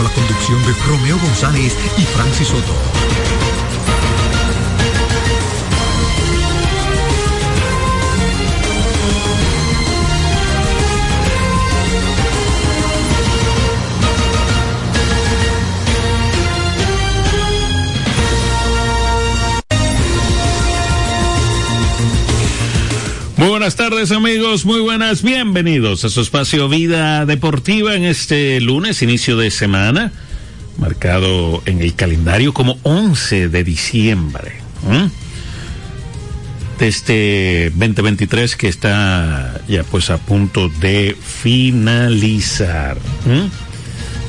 bajo la conducción de Romeo González y Francis Soto. Muy buenas tardes amigos, muy buenas, bienvenidos a su espacio Vida Deportiva en este lunes, inicio de semana, marcado en el calendario como 11 de diciembre. De este 2023 que está ya pues a punto de finalizar.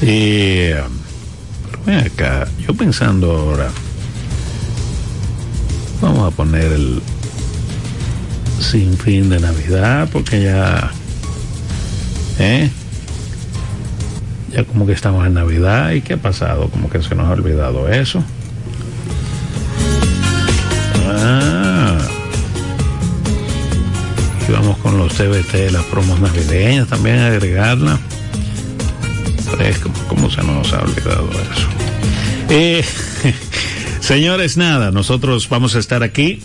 Eh, ven acá, yo pensando ahora, vamos a poner el sin fin de Navidad, porque ya, ¿eh? Ya como que estamos en Navidad y qué ha pasado, como que se nos ha olvidado eso. Ah. Y vamos con los CBT, las promos navideñas también agregarla. Es como, como se nos ha olvidado eso. Eh, señores, nada, nosotros vamos a estar aquí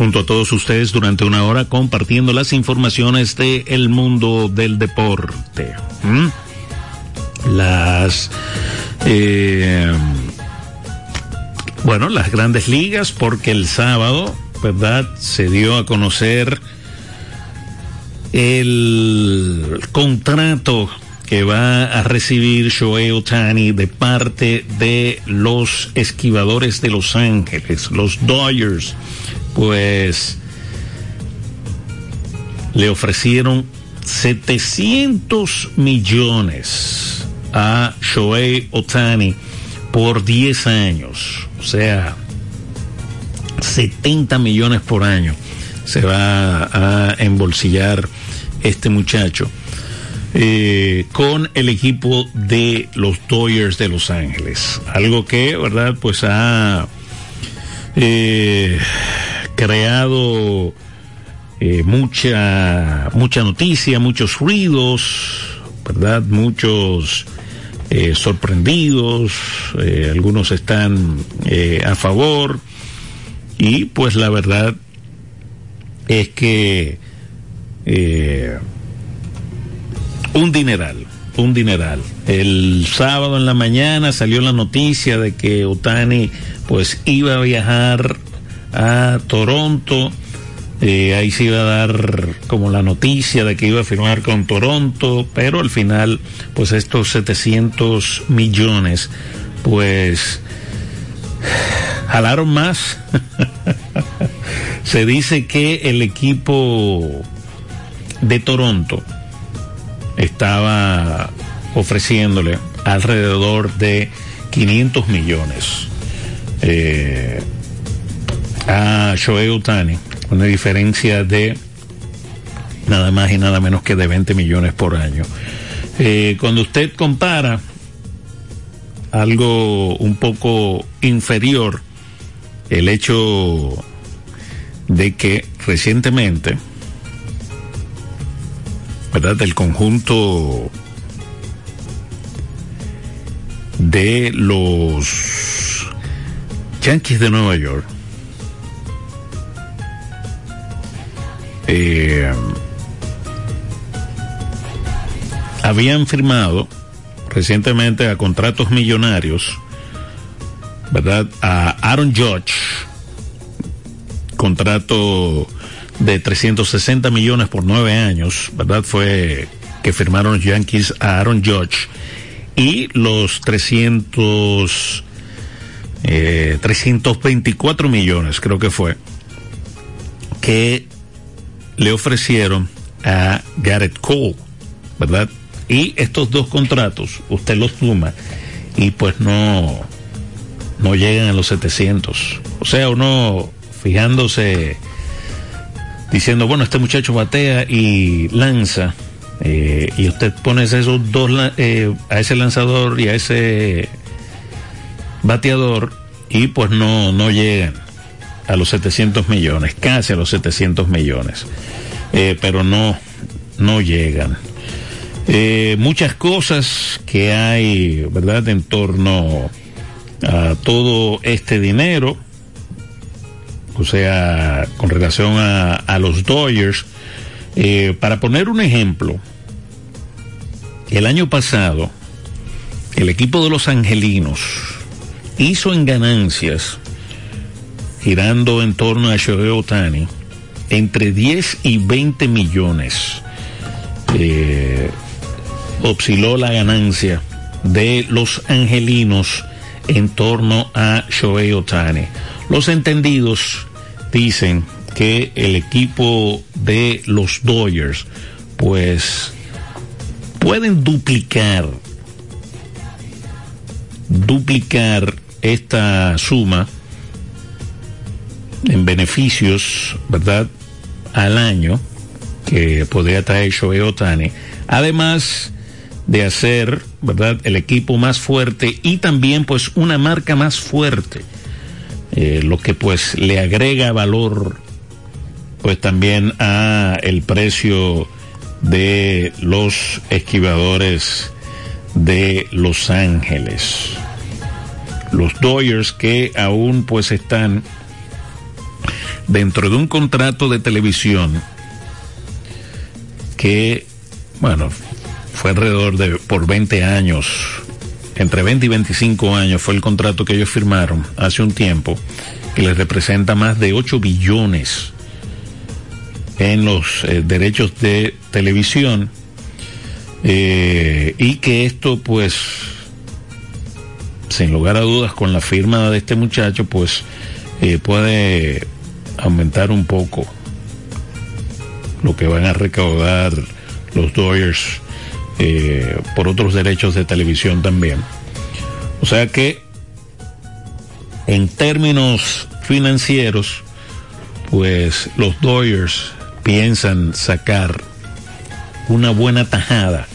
junto a todos ustedes durante una hora compartiendo las informaciones del el mundo del deporte. ¿Mm? Las eh, bueno, las grandes ligas, porque el sábado, ¿verdad? Se dio a conocer el contrato que va a recibir Shohei Otani de parte de los esquivadores de Los Ángeles, los Dodgers pues le ofrecieron 700 millones a Shohei Otani por 10 años, o sea, 70 millones por año se va a embolsillar este muchacho eh, con el equipo de los Dodgers de Los Ángeles, algo que, verdad, pues ha eh, creado eh, mucha, mucha noticia, muchos ruidos, ¿verdad? Muchos eh, sorprendidos, eh, algunos están a favor y pues la verdad es que un dineral, un dineral. El sábado en la mañana salió la noticia de que Otani pues iba a viajar a Toronto. Eh, ahí se iba a dar como la noticia de que iba a firmar con Toronto, pero al final, pues estos 700 millones, pues jalaron más. se dice que el equipo de Toronto estaba ofreciéndole alrededor de 500 millones. Eh, a Shohei Otani, una diferencia de nada más y nada menos que de 20 millones por año. Eh, cuando usted compara algo un poco inferior, el hecho de que recientemente, ¿verdad? Del conjunto de los Yankees de Nueva York, eh, habían firmado recientemente a contratos millonarios, ¿verdad? A Aaron Judge, contrato de 360 millones por nueve años, ¿verdad? Fue que firmaron los Yankees a Aaron Judge y los 300, eh, 324 millones, creo que fue, que le ofrecieron a Garrett Cole, ¿verdad? Y estos dos contratos, usted los suma y pues no, no llegan a los 700. O sea, uno fijándose, diciendo, bueno, este muchacho batea y lanza, eh, y usted pone esos dos, eh, a ese lanzador y a ese bateador, y pues no, no llegan a los 700 millones, casi a los 700 millones, eh, pero no, no llegan. Eh, muchas cosas que hay, ¿verdad?, en torno a todo este dinero, o sea, con relación a, los Dodgers. Eh, para poner un ejemplo, el año pasado, el equipo de los Angelinos hizo en ganancias, girando en torno a Shohei Otani, entre 10 y 20 millones. Eh, osciló la ganancia de los angelinos en torno a Shohei Otani. Los entendidos dicen que el equipo de los Dodgers pues pueden duplicar duplicar esta suma en beneficios, ¿verdad? Al año que podría traer Shohei Otani. Además de hacer, ¿verdad? El equipo más fuerte y también pues una marca más fuerte. Eh, lo que pues le agrega valor pues también a el precio de los esquivadores de Los Ángeles. Los Dodgers que aún pues están dentro de un contrato de televisión que, bueno, fue alrededor de por 20 años, entre 20 y 25 años fue el contrato que ellos firmaron hace un tiempo, que les representa más de 8 billones en los eh, derechos de televisión eh, y que esto pues sin lugar a dudas con la firma de este muchacho pues eh, puede aumentar un poco lo que van a recaudar los Dodgers eh, por otros derechos de televisión también. O sea que en términos financieros, pues los Dodgers piensan sacar una buena tajada,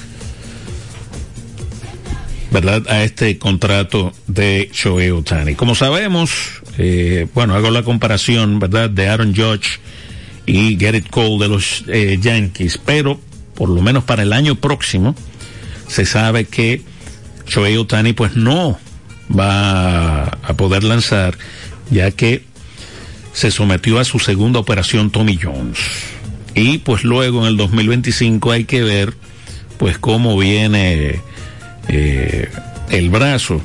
¿verdad? A este contrato de Shohei Otani. Como sabemos, eh, bueno, hago la comparación, ¿verdad? De Aaron Judge y Garrett Cole de los eh, Yankees, pero por lo menos para el año próximo se sabe que Shohei Otani pues no va a poder lanzar ya que se sometió a su segunda operación Tommy Jones. Y pues luego en el 2025 hay que ver pues cómo viene eh, el brazo,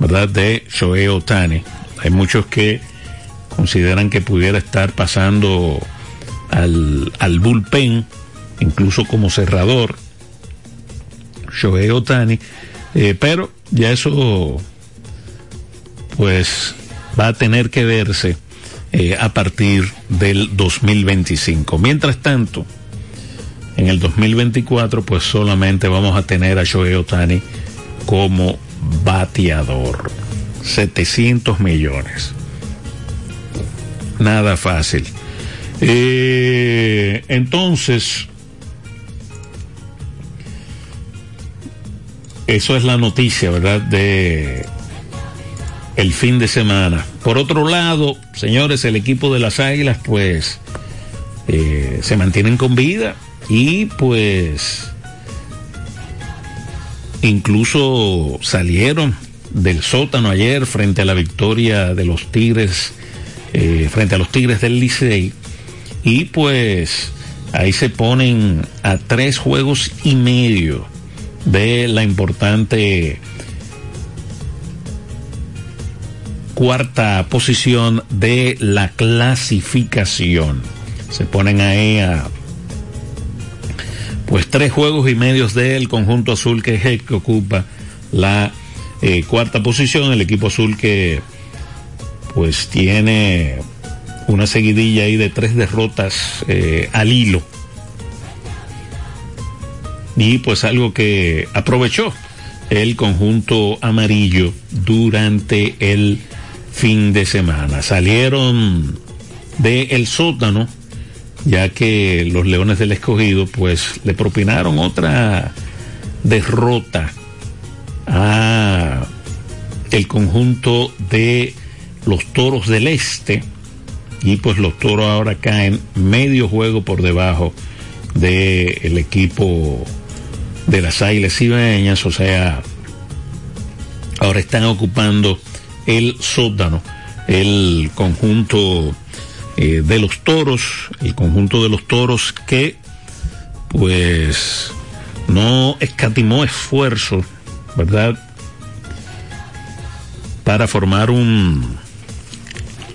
¿verdad? De Shohei Otani. Hay muchos que consideran que pudiera estar pasando al, al bullpen, incluso como cerrador, Shohei Otani, eh, pero ya eso pues va a tener que verse eh, a partir del 2025. Mientras tanto, en el 2024 pues solamente vamos a tener a Shohei Otani como bateador. 700 millones. Nada fácil. Eh, entonces, eso es la noticia, ¿verdad? De el fin de semana. Por otro lado, señores, el equipo de las Águilas, pues, eh, se mantienen con vida y pues incluso salieron del sótano ayer frente a la victoria de los Tigres, eh, frente a los Tigres del Licey y pues ahí se ponen a tres juegos y medio de la importante cuarta posición de la clasificación. Se ponen ahí a pues tres juegos y medios del conjunto azul que es el que ocupa la eh, cuarta posición, el equipo azul que pues tiene una seguidilla ahí de tres derrotas eh, al hilo. Y pues algo que aprovechó el conjunto amarillo durante el fin de semana. Salieron de el sótano, ya que los Leones del Escogido pues le propinaron otra derrota a el conjunto de los Toros del Este. Y pues los Toros ahora caen medio juego por debajo del equipo de las Águilas Cibaeñas, o sea, ahora están ocupando el sótano, el conjunto eh, de los toros, el conjunto de los toros que pues no escatimó esfuerzo, ¿verdad? Para formar un,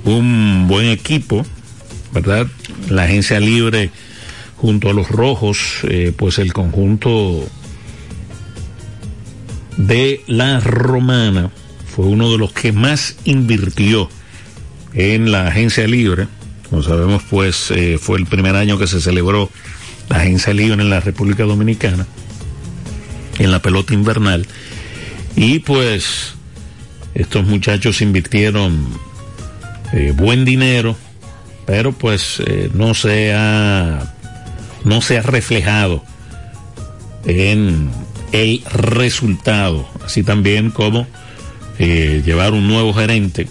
un buen equipo, ¿verdad? La agencia libre junto a los rojos, eh, pues el conjunto de la romana fue uno de los que más invirtió en la agencia libre. Como sabemos, pues eh, fue el primer año que se celebró la agencia libre en la República Dominicana, en la pelota invernal. Y pues estos muchachos invirtieron eh, buen dinero, pero pues eh, no se ha no se ha reflejado en el resultado, así también como llevar un nuevo gerente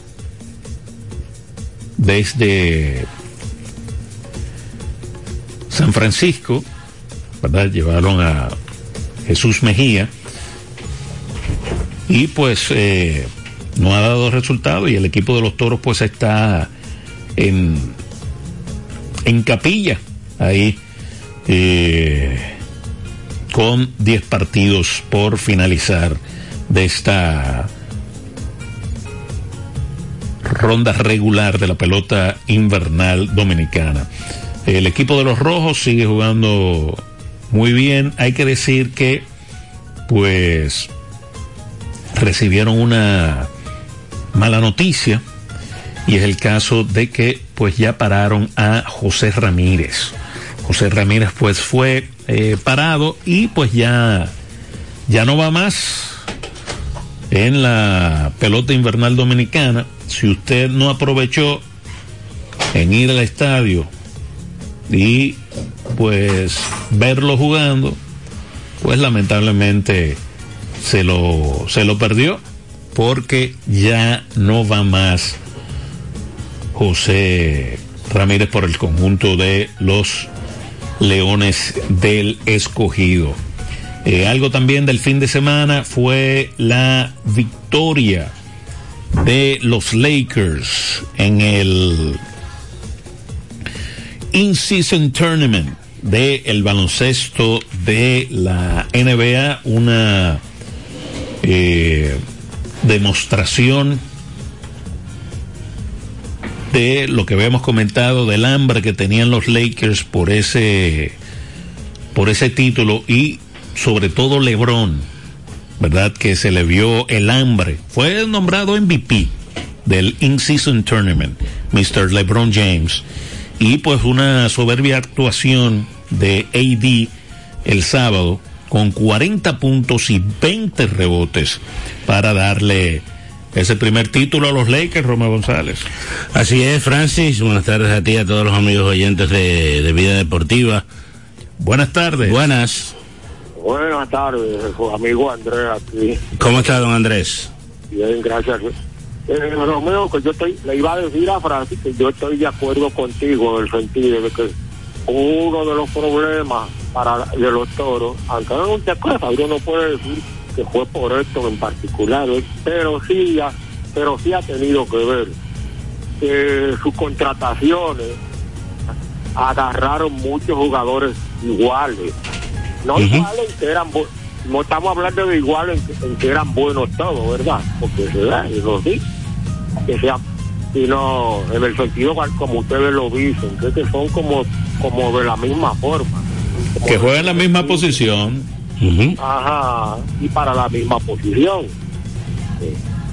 desde San Francisco, ¿verdad? Llevaron a Jesús Mejía y pues eh, no ha dado resultado y el equipo de los toros pues está en, en capilla ahí eh, con 10 partidos por finalizar de esta ronda regular de la pelota invernal dominicana. El equipo de los rojos sigue jugando muy bien. Hay que decir que, pues, recibieron una mala noticia y es el caso de que, pues, ya pararon a José Ramírez. José Ramírez, pues, fue eh, parado y, pues, ya, ya no va más en la pelota invernal dominicana. Si usted no aprovechó en ir al estadio y pues verlo jugando, pues lamentablemente se lo, se lo perdió porque ya no va más José Ramírez por el conjunto de los Leones del Escogido. Eh, algo también del fin de semana fue la victoria de los Lakers en el In-Season Tournament del el baloncesto de la NBA, una eh, demostración de lo que habíamos comentado del hambre que tenían los Lakers por ese por ese título y sobre todo LeBron, ¿verdad? Que se le vio el hambre. Fue nombrado MVP del In-Season Tournament, Mr. LeBron James y pues una soberbia actuación de AD el sábado con 40 puntos y 20 rebotes para darle ese primer título a los Lakers, Romeo González. Así es, Francis. Buenas tardes a ti y a todos los amigos oyentes de, de Vida Deportiva. Buenas tardes. Buenas. Buenas tardes, amigo Andrés aquí. ¿Cómo está, don Andrés? Bien, gracias. Eh, Romeo, que yo estoy, le iba a decir a Francis que yo estoy de acuerdo contigo en el sentido de que uno de los problemas para de los toros, aunque no muchas cosas, uno no puede decir que fue por esto en particular, ¿eh? pero sí, ha, pero sí ha tenido que ver que sus contrataciones agarraron muchos jugadores iguales, no iguales que eran no estamos hablando de iguales en, que eran buenos todos, ¿verdad? Porque se da, y lo sí, que sea, sino en el sentido como ustedes lo dicen, que son como, como de la misma forma. Que juegan la misma posición. Ajá, y para la misma posición.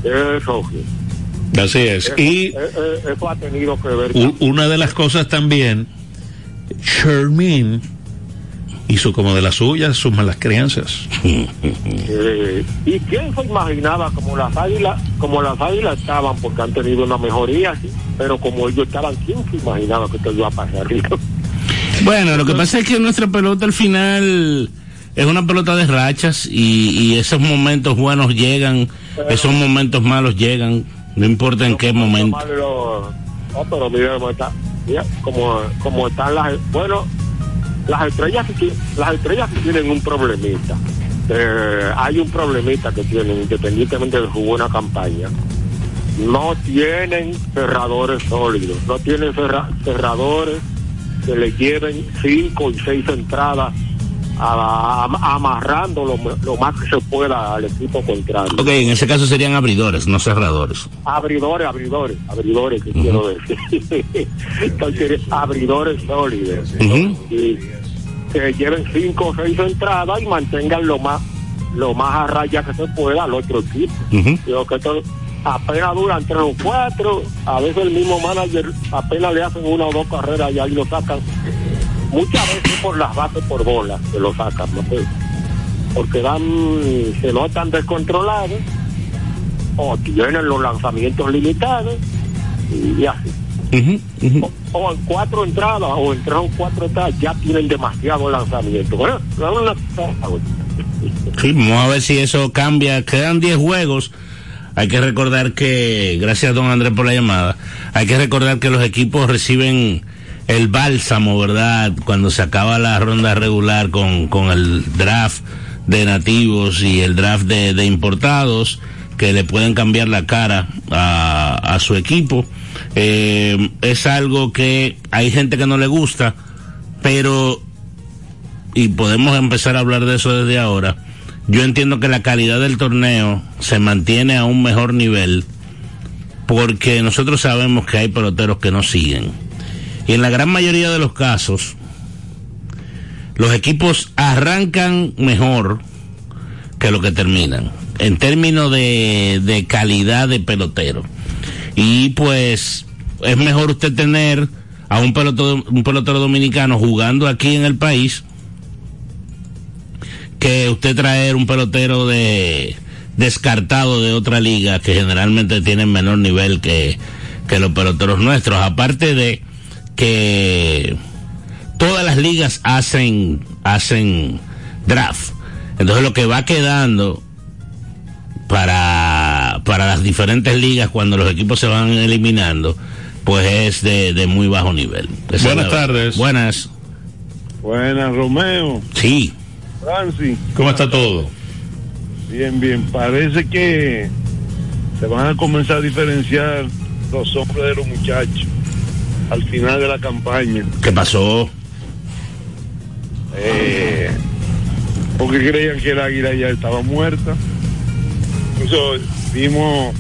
Eso Así es. y eso ha tenido que ver. Una de las cosas también, Shermin hizo como de las suyas sus malas crianzas. Eh, ¿Y quién se imaginaba como las águilas, como las águilas estaban porque han tenido una mejoría, pero como ellos estaban, ¿quién se imaginaba que esto iba a pasar? bueno, lo que pasa es que nuestra pelota al final es una pelota de rachas y, esos momentos buenos llegan, esos momentos malos llegan, no importa en qué momento. no, pero mira, como, como están las, bueno, las estrellas las estrellas tienen un problemita. Eh, hay un problemita que tienen independientemente de su buena campaña. No tienen cerradores sólidos no tienen cerradores que le lleven cinco y seis entradas amarrando lo, más que se pueda al equipo contrario. Ok, en ese caso serían abridores, no cerradores. Abridores, abridores, abridores, que quiero decir. Entonces, abridores sólidos. y que lleven cinco o seis entradas y mantengan lo más lo más a raya que se pueda al otro equipo. Yo que todo, apenas duran tres o cuatro, a veces el mismo manager apenas le hacen una o dos carreras y ahí lo sacan muchas veces por las bases por bolas se lo sacan, ¿no? porque dan, se notan descontrolados o tienen los lanzamientos limitados y, así. O, en cuatro entradas o en tres o cuatro entradas ya tienen demasiado lanzamiento. Bueno, sí, vamos a ver si eso cambia. Quedan 10 juegos. Hay que recordar que, gracias don Andrés por la llamada, hay que recordar que los equipos reciben el bálsamo, ¿verdad? Cuando se acaba la ronda regular con, con el draft de nativos y el draft de, de importados que le pueden cambiar la cara a, a su equipo. Eh, es algo que hay gente que no le gusta, pero, y podemos empezar a hablar de eso desde ahora, yo entiendo que la calidad del torneo se mantiene a un mejor nivel porque nosotros sabemos que hay peloteros que no siguen en la gran mayoría de los casos, los equipos arrancan mejor que lo que terminan, en términos de, calidad de pelotero. Y pues es mejor usted tener a un pelotero, un pelotero dominicano jugando aquí en el país que usted traer un pelotero de descartado de otra liga que generalmente tienen menor nivel que, que los peloteros nuestros. Aparte de que todas las ligas hacen, hacen draft. Entonces lo que va quedando para, para las diferentes ligas cuando los equipos se van eliminando, pues es de, de muy bajo nivel. Buenas tardes. Buenas. Buenas, Romeo. Sí. Francis. ¿Cómo está todo? Bien, bien. Parece que se van a comenzar a diferenciar los hombres de los muchachos al final de la campaña. ¿Qué pasó? Eh, porque creían que el águila ya estaba muerta. Incluso vimos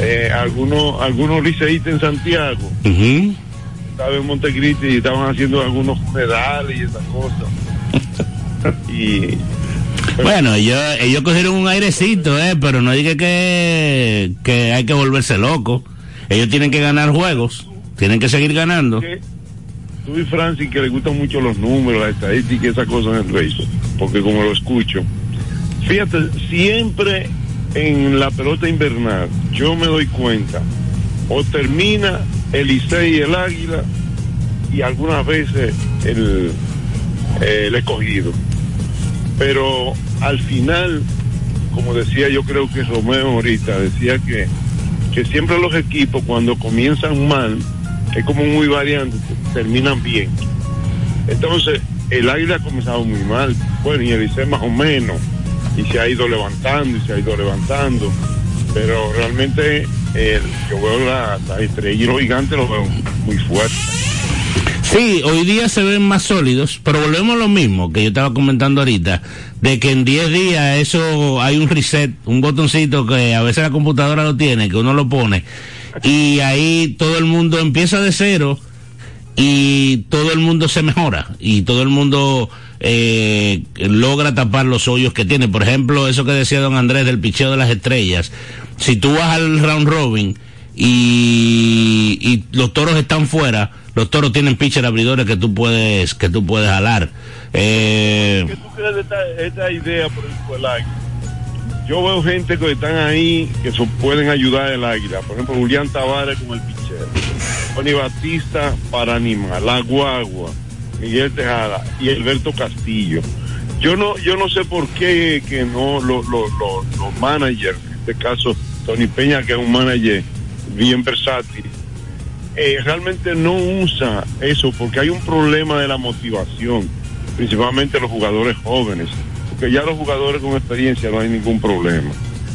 eh, algunos algunos liceístas en Santiago. Estaba en Montecristi y estaban haciendo algunos funerales y esas cosas. y bueno, ellos, ellos cogieron un airecito, eh, pero no dije que, que hay que volverse loco. Ellos tienen que ganar juegos. Tienen que seguir ganando. Tú y Francis, que le gustan mucho los números, la estadística y esas cosas en el porque como lo escucho, fíjate, siempre en la pelota invernal, yo me doy cuenta, o termina el Licey y el Águila, y algunas veces el, el escogido. Pero al final, como decía yo creo que Romeo ahorita, decía que, que siempre los equipos cuando comienzan mal, es como muy variante, terminan bien. Entonces, el aire ha comenzado muy mal, bueno, y el ICE más o menos, y se ha ido levantando y se ha ido levantando, pero realmente yo veo la, la estrella gigante lo veo muy fuerte. Sí, hoy día se ven más sólidos, pero volvemos a lo mismo que yo estaba comentando ahorita, de que en 10 días eso hay un reset, un botoncito que a veces la computadora lo tiene, que uno lo pone y ahí todo el mundo empieza de cero y todo el mundo se mejora y todo el mundo eh, logra tapar los hoyos que tiene. Por ejemplo, eso que decía don Andrés del picheo de las estrellas. Si tú vas al round robin y, los toros están fuera, los toros tienen pitcher abridores que tú puedes que tú puedes jalar. Eh, ¿Qué tú crees de esta, esta idea por el yo veo gente que están ahí que pueden ayudar el águila. Por ejemplo, Julián Tavares con el pichero. Tony Batista para animar. La Guagua, Miguel Tejada y Alberto Castillo. Yo no, yo no sé por qué que no los managers, en este caso Tony Peña, que es un manager bien versátil, eh, realmente no usa eso porque hay un problema de la motivación. principalmente los jugadores jóvenes, porque ya los jugadores con experiencia no hay ningún problema.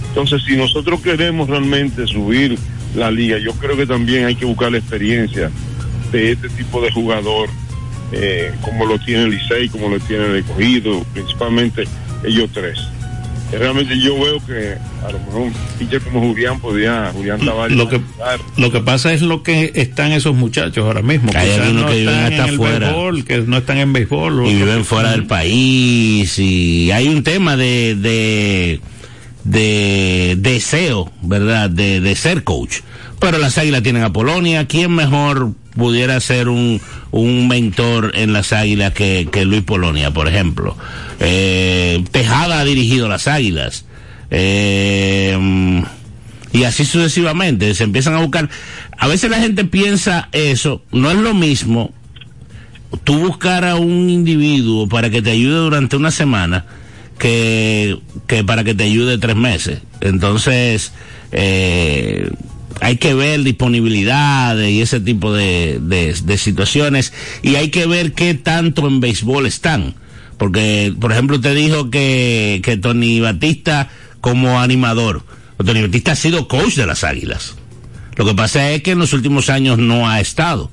Entonces, si nosotros queremos realmente subir la liga, yo creo que también hay que buscar la experiencia de este tipo de jugador, eh, como lo tiene el Licey, como lo tiene el Escogido, principalmente ellos tres. Eh, Realmente yo veo que a lo mejor un pitcher como Julián podía, Julián Tavares, Lo que, ayudar. lo que pasa es lo que están esos muchachos ahora mismo. Hay Quizás algunos no que viven están hasta en el afuera. béisbol, que no están en béisbol. y viven que fuera del país y hay un tema de de de deseo, ¿verdad? De, de ser coach. Pero las águilas tienen a Polonia. ¿Quién mejor pudiera ser un, un mentor en las águilas que, que Luis Polonia, por ejemplo? Eh, Tejada ha dirigido las águilas. Eh, y así sucesivamente. Se empiezan a buscar. A veces la gente piensa eso. No es lo mismo tú buscar a un individuo para que te ayude durante una semana que, que para que te ayude tres meses. Entonces, eh, hay que ver disponibilidades y ese tipo de, de, situaciones y hay que ver qué tanto en béisbol están. Porque, por ejemplo, usted dijo que, que Tony Batista como animador, Tony Batista ha sido coach de las Águilas. Lo que pasa es que en los últimos años no ha estado.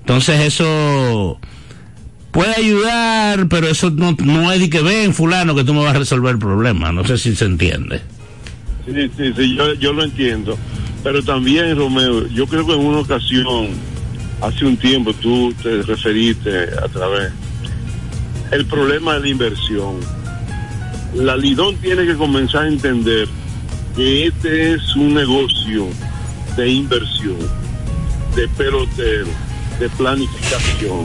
Entonces eso puede ayudar, pero eso no, no es de que ven fulano que tú me vas a resolver el problema. No sé si se entiende. Sí, sí, sí, yo, lo entiendo. Pero también, Romeo, yo creo que en una ocasión, hace un tiempo, tú te referiste a través el problema de la inversión. La Lidón tiene que comenzar a entender que este es un negocio de inversión, de pelotero, de planificación,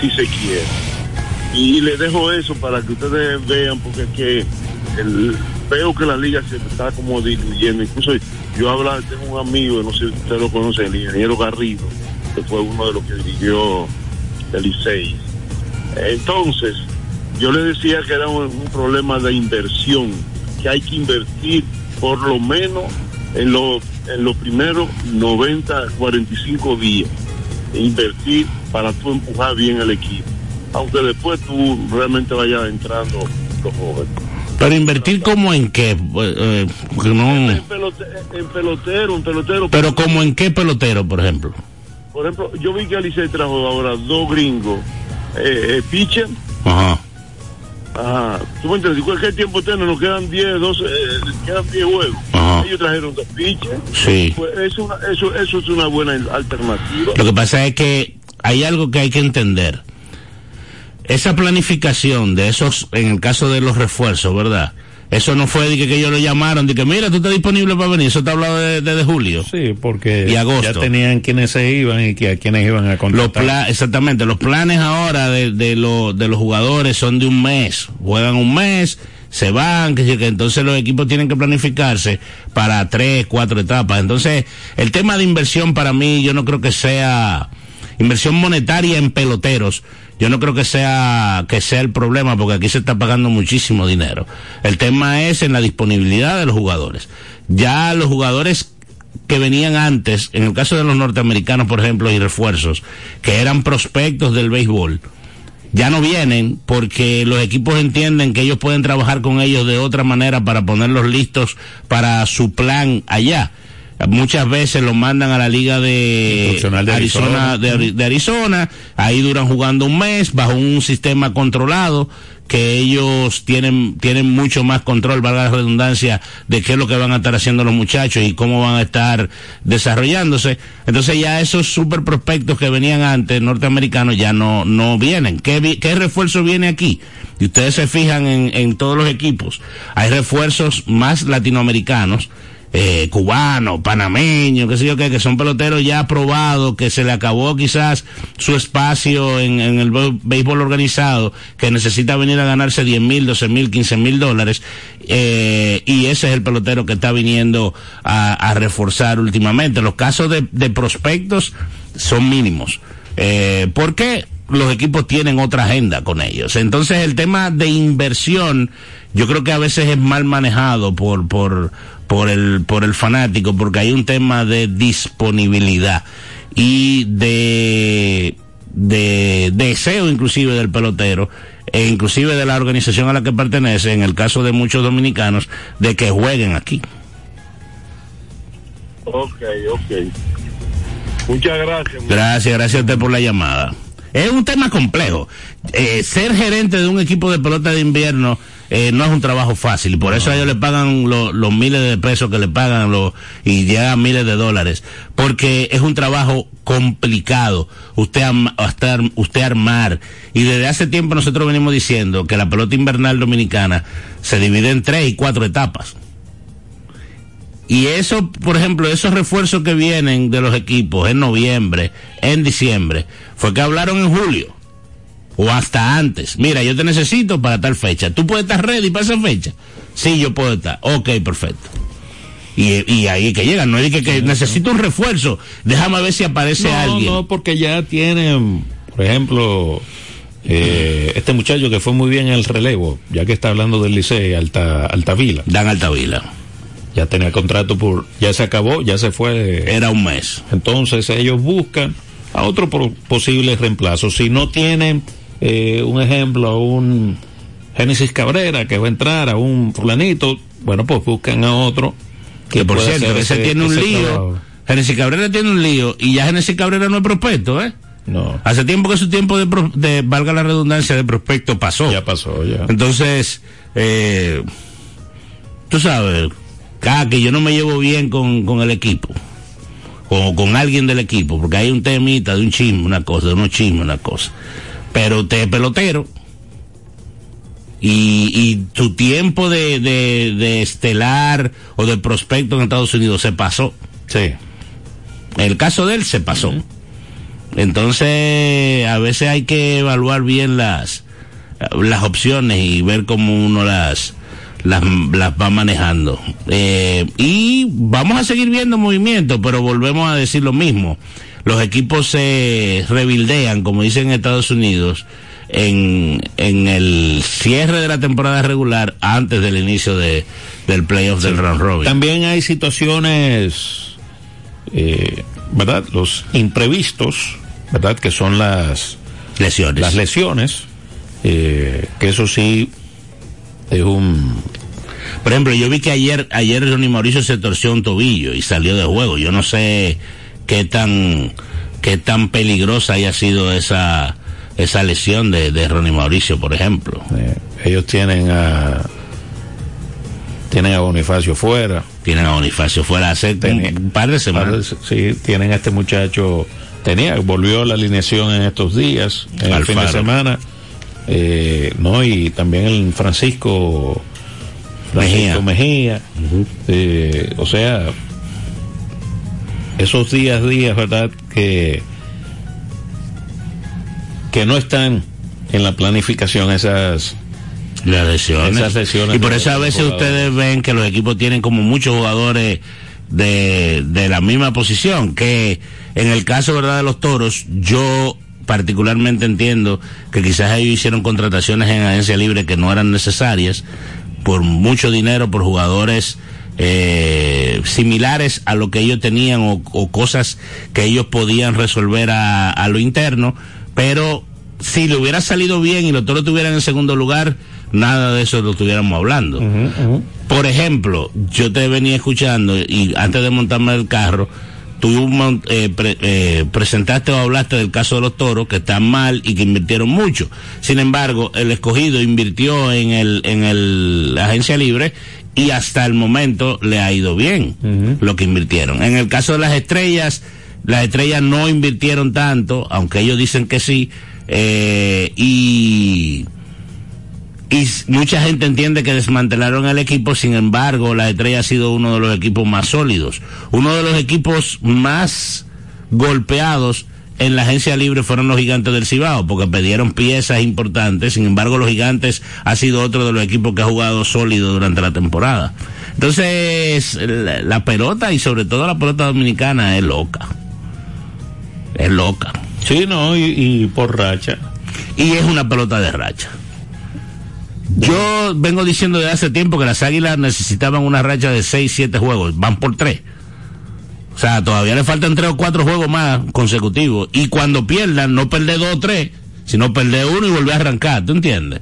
si se quiere. Y le dejo eso para que ustedes vean, porque es que el, veo que la liga se está como diluyendo. Incluso yo hablaba, tengo un amigo, no sé si usted lo conoce, el ingeniero Garrido, que fue uno de los que dirigió el Licey. Entonces, yo le decía que era un, problema de inversión, que hay que invertir por lo menos en, lo, en los primeros 90, 45 días, invertir para tú empujar bien el equipo, aunque después tú realmente vayas entrando los jóvenes. Pero invertir como en qué, Eh, porque no. En, pelote- en pelotero, en pelotero. Pero como en qué pelotero, por ejemplo. Por ejemplo, yo vi que Alice trajo ahora dos gringos, eh, eh, pitcher, Ajá. Ajá. ¿Tú me entiendes? ¿Cuál tiempo tiene? Nos quedan 10, 12, eh, quedan 10 juegos. Ajá. Ellos trajeron dos pitchers. Sí. Pues eso, eso, eso es una buena alternativa. Lo que pasa es que hay algo que hay que entender. Esa planificación de esos, en el caso de los refuerzos, ¿verdad? Eso no fue de que, que ellos lo llamaron, de que mira, tú estás disponible para venir. Eso está hablado desde de, de julio. Sí, porque Y agosto. ya tenían quienes se iban y que a quienes iban a Los contratar. pla- exactamente, los planes ahora de, de, lo- de los jugadores son de un mes. Juegan un mes, se van, que, que entonces los equipos tienen que planificarse para tres, cuatro etapas. Entonces, el tema de inversión para mí, yo no creo que sea inversión monetaria en peloteros. Yo no creo que sea que sea el problema porque aquí se está pagando muchísimo dinero. El tema es en la disponibilidad de los jugadores. Ya los jugadores que venían antes, en el caso de los norteamericanos, por ejemplo, y refuerzos, que eran prospectos del béisbol, ya no vienen porque los equipos entienden que ellos pueden trabajar con ellos de otra manera para ponerlos listos para su plan allá. Muchas veces los mandan a la liga de Arizona. de, Ari- de Arizona, ahí duran jugando un mes bajo un sistema controlado que ellos tienen tienen mucho más control, valga la redundancia, de qué es lo que van a estar haciendo los muchachos y cómo van a estar desarrollándose. Entonces ya esos super prospectos que venían antes, norteamericanos, ya no, no vienen. ¿Qué, qué refuerzo viene aquí? Y ustedes se fijan en, en todos los equipos. Hay refuerzos más latinoamericanos eh, cubano, panameño, qué sé yo qué, que son peloteros ya aprobados, que se le acabó quizás su espacio en, en el béisbol organizado, que necesita venir a ganarse 10 mil, 12 mil, 15 mil dólares, eh, y ese es el pelotero que está viniendo a, a reforzar últimamente. Los casos de, de prospectos son mínimos. Eh, ¿Por qué? los equipos tienen otra agenda con ellos. Entonces el tema de inversión, yo creo que a veces es mal manejado por, por, por el, por el fanático, porque hay un tema de disponibilidad y de, de deseo inclusive del pelotero e inclusive de la organización a la que pertenece, en el caso de muchos dominicanos, de que jueguen aquí. Ok, ok. Muchas gracias. Gracias, gracias a usted por la llamada. Es un tema complejo. Eh, ser gerente de un equipo de pelota de invierno eh, no es un trabajo fácil. Y por eso a ellos le pagan lo- los miles de pesos que le pagan y llegan miles de dólares. Porque es un trabajo complicado. Usted, am- estar- usted armar. Y desde hace tiempo nosotros venimos diciendo que la pelota invernal dominicana se divide en tres y cuatro etapas. Y eso, por ejemplo, esos refuerzos que vienen de los equipos en noviembre, en diciembre, fue que hablaron en julio. O hasta antes. Mira, yo te necesito para tal fecha. ¿Tú puedes estar ready para esa fecha? Sí, yo puedo estar. Ok, perfecto. Y, y ahí que llegan. No es que, que necesito un refuerzo. Déjame ver si aparece no, alguien. no, porque ya tienen, por ejemplo, eh, este muchacho que fue muy bien en el relevo, ya que está hablando del Licey, Alta, Altavila, Dan Altavila. ya tenía contrato por, ya se acabó, ya se fue. Era un mes. Entonces ellos buscan a otro posible reemplazo. Si no tienen eh, un ejemplo, a un Génesis Cabrera que va a entrar, a un fulanito, bueno, pues buscan a otro Que por cierto, ese, ese- tiene un ese lío. trabajo. Genesis Cabrera tiene un lío. Y ya Genesis Cabrera no es prospecto, ¿eh? No, Hace tiempo que su tiempo de, pro- de valga la redundancia, de prospecto pasó. ya pasó, ya. Entonces, eh, tú sabes, cada que yo no me llevo bien con, con el equipo, o con alguien del equipo, porque hay un temita de un chisme, una cosa, de unos chismes, una cosa. Pero usted es pelotero. Y, y tu tiempo de, de, de estelar o de prospecto en Estados Unidos se pasó. Sí. El caso de él se pasó. Entonces, a veces hay que evaluar bien las, las opciones y ver cómo uno las, las, las va manejando. Eh, y vamos a seguir viendo movimiento, pero volvemos a decir lo mismo. Los equipos se rebildean, como dicen en Estados Unidos, en, en el cierre de la temporada regular antes del inicio de, del playoff del round robin. También hay situaciones, eh, ¿verdad? Los imprevistos, ¿verdad? Que son las, Lesiones. las lesiones, eh, que eso sí es un... Por ejemplo, yo vi que ayer, ayer Ronnie Mauricio se torció un tobillo y salió de juego. Yo no sé qué tan, qué tan peligrosa haya sido esa, esa lesión de, de Ronnie Mauricio, por ejemplo. eh, ellos tienen a... Tienen a Bonifacio fuera. Tienen a Bonifacio fuera hace Tenía- un par de semanas. Sí, tienen a este muchacho, tenía, volvió la alineación en estos días, en el fin de semana, eh, no, y también el Francisco, Francisco Mejía, eh, o sea, esos días, días, ¿verdad? Que, que no están en la planificación esas, Las lesiones. Esas lesiones y por eso a veces ustedes ven que los equipos tienen como muchos jugadores de, de la misma posición, que en el caso verdad de los toros, yo particularmente entiendo que quizás ellos hicieron contrataciones en agencia libre que no eran necesarias por mucho dinero, por jugadores eh, similares a lo que ellos tenían o, o cosas que ellos podían resolver a, a lo interno, pero si le hubiera salido bien y los toros estuvieran en segundo lugar, nada de eso lo estuviéramos hablando. Por ejemplo, yo te venía escuchando y antes de montarme el carro, tú eh, pre- eh, presentaste o hablaste del caso de los toros que están mal y que invirtieron mucho. Sin embargo, el escogido invirtió en el en el la agencia libre y hasta el momento le ha ido bien lo que invirtieron. En el caso de las estrellas, las estrellas no invirtieron tanto, aunque ellos dicen que sí, eh, y y mucha gente entiende que desmantelaron el equipo, sin embargo, la estrella ha sido uno de los equipos más sólidos. Uno de los equipos más golpeados en la agencia libre fueron los gigantes del Cibao, porque perdieron piezas importantes, sin embargo, los gigantes ha sido otro de los equipos que ha jugado sólido durante la temporada. Entonces, la, la pelota y sobre todo la pelota dominicana es loca. Es loca. sí, no, y, y por racha. Y es una pelota de racha. Yo vengo diciendo desde hace tiempo que las águilas necesitaban una racha de 6, 7 juegos. Van por 3. O sea, todavía le faltan 3 o 4 juegos más consecutivos. Y cuando pierdan, no perder 2 o 3, sino perder uno y volver a arrancar, ¿tú entiendes?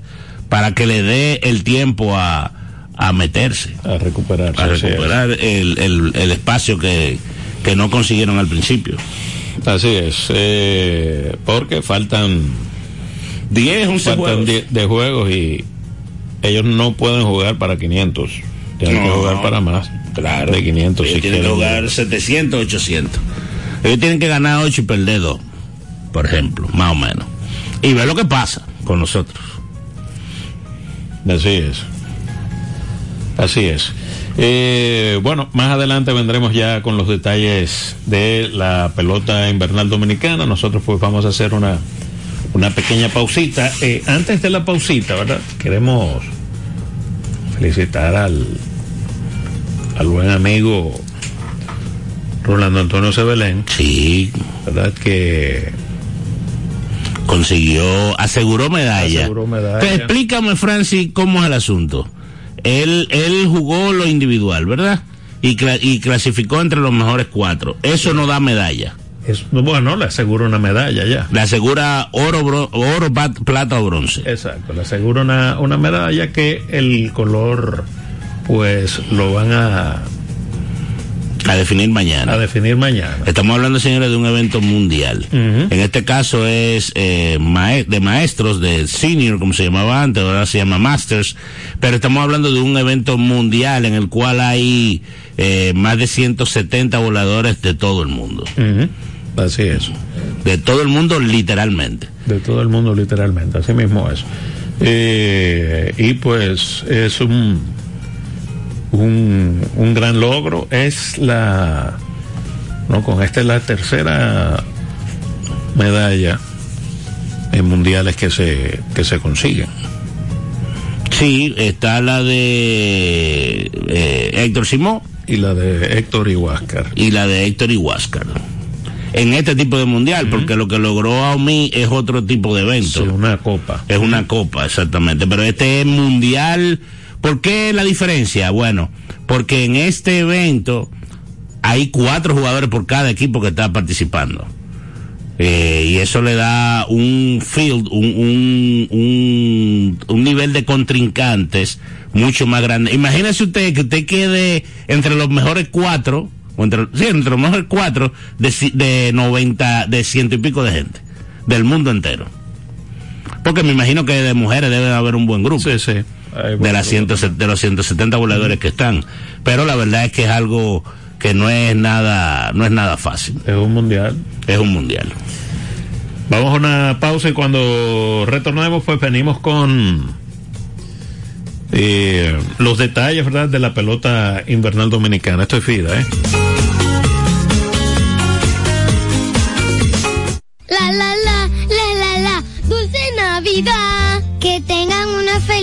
Para que le dé el tiempo a, a meterse, A recuperar. a recuperar el, el, el espacio que, que no consiguieron al principio. Así es. eh, porque faltan 10, 11 faltan juegos. 10 de juegos y ellos no pueden jugar para 500. Tienen que jugar para más. Claro. De 500 Ellos si tienen que jugar 700, 800. Ellos tienen que ganar 8 y perder 2, por ejemplo, más o menos. Y ver lo que pasa con nosotros. Así es. Así es. Eh, bueno, más adelante vendremos ya con los detalles de la pelota invernal dominicana. Nosotros pues vamos a hacer una, una pequeña pausita. Eh, antes de la pausita, ¿verdad? Queremos felicitar al, al buen amigo Rolando Antonio Sebelén, Sí, ¿verdad? Que consiguió, aseguró medalla. Aseguró medalla. Pero explícame, Francis, cómo es el asunto. Él, él jugó lo individual, ¿verdad? Y, cla- y clasificó entre los mejores cuatro. Eso no da medalla. es, bueno, le asegura una medalla ya. Le asegura oro, bro- oro plata o bronce. Exacto, le aseguro una, una medalla que el color, pues lo van a, A definir mañana. a definir mañana. Estamos hablando, señores, de un evento mundial. En este caso es eh, mae- de maestros, de senior, como se llamaba antes, ahora se llama masters, pero estamos hablando de un evento mundial en el cual hay eh, más de 170 voladores de todo el mundo. Así es, De todo el mundo, literalmente. de todo el mundo literalmente, así mismo es. Eh, y pues es un, un, un gran logro, es la, no, con esta es la tercera medalla en mundiales que se, que se consiguen. Sí, está la de eh, Héctor Simón Y la de Héctor y Huáscar. y la de Héctor Ihuáscar. En este tipo de mundial, porque lo que logró Aomi es otro tipo de evento. Sí, una copa. Es una copa, exactamente. Pero este es mundial. ¿Por qué la diferencia? Bueno, porque en este evento hay cuatro jugadores por cada equipo que está participando. Eh, y eso le da un field, un, un, un, un nivel de contrincantes mucho más grande. Imagínese usted que usted quede entre los mejores cuatro, o entre, sí, entre los mejores cuatro de, de 90, de ciento y pico de gente, del mundo entero. Porque me imagino que de mujeres debe haber un buen grupo Sí, sí. Ahí, de, bueno, las 100 de los 170 voladores que están. Pero la verdad es que es algo que no es nada, no es nada fácil. Es un mundial. Es un mundial. Vamos a una pausa y cuando retornemos, pues venimos con eh, los detalles, ¿verdad?, de la pelota invernal dominicana. Esto es FIDA, ¿eh? La la la, la la la, dulce Navidad.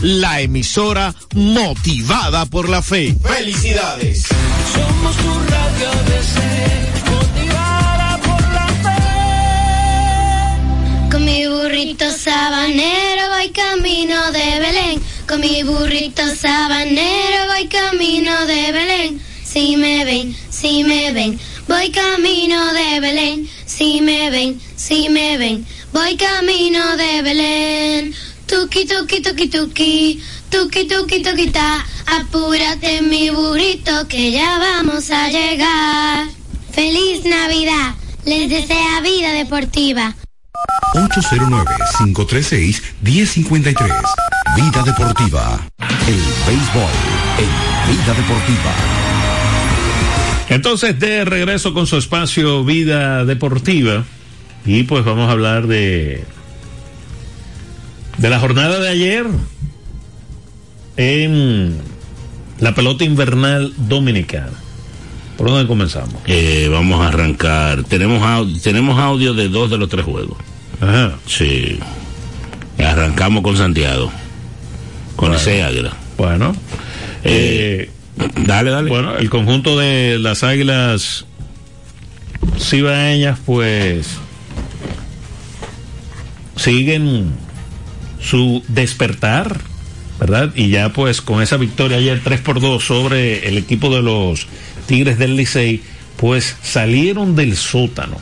la emisora motivada por la fe. ¡Felicidades! Somos tu Radio ABC, motivada por la fe. Con mi burrito sabanero voy camino de Belén. Con mi burrito sabanero voy camino de Belén. Si me ven, si me ven, voy camino de Belén. Si me ven, si me ven, voy camino de Belén. Tuki, tuki, tuki, tuki, tuki, tuki, tuki, ta. Apúrate mi burrito que ya vamos a llegar. Feliz Navidad, les desea vida deportiva. 809-536-1053. Vida Deportiva. El béisbol en Vida Deportiva. Entonces, de regreso con su espacio Vida Deportiva. Y pues vamos a hablar de. De la jornada de ayer. En la pelota invernal dominicana. ¿Por dónde comenzamos? Eh, vamos a arrancar. Tenemos audio, tenemos audio de dos de los tres juegos. Ajá. Sí. Arrancamos con Santiago. Con ese águila. Bueno. Eh, dale, dale. Bueno, el conjunto de las águilas cibaeñas, pues siguen su despertar, ¿verdad? Y ya pues con esa victoria ayer 3 por 2 sobre el equipo de los Tigres del Licey, pues salieron del sótano.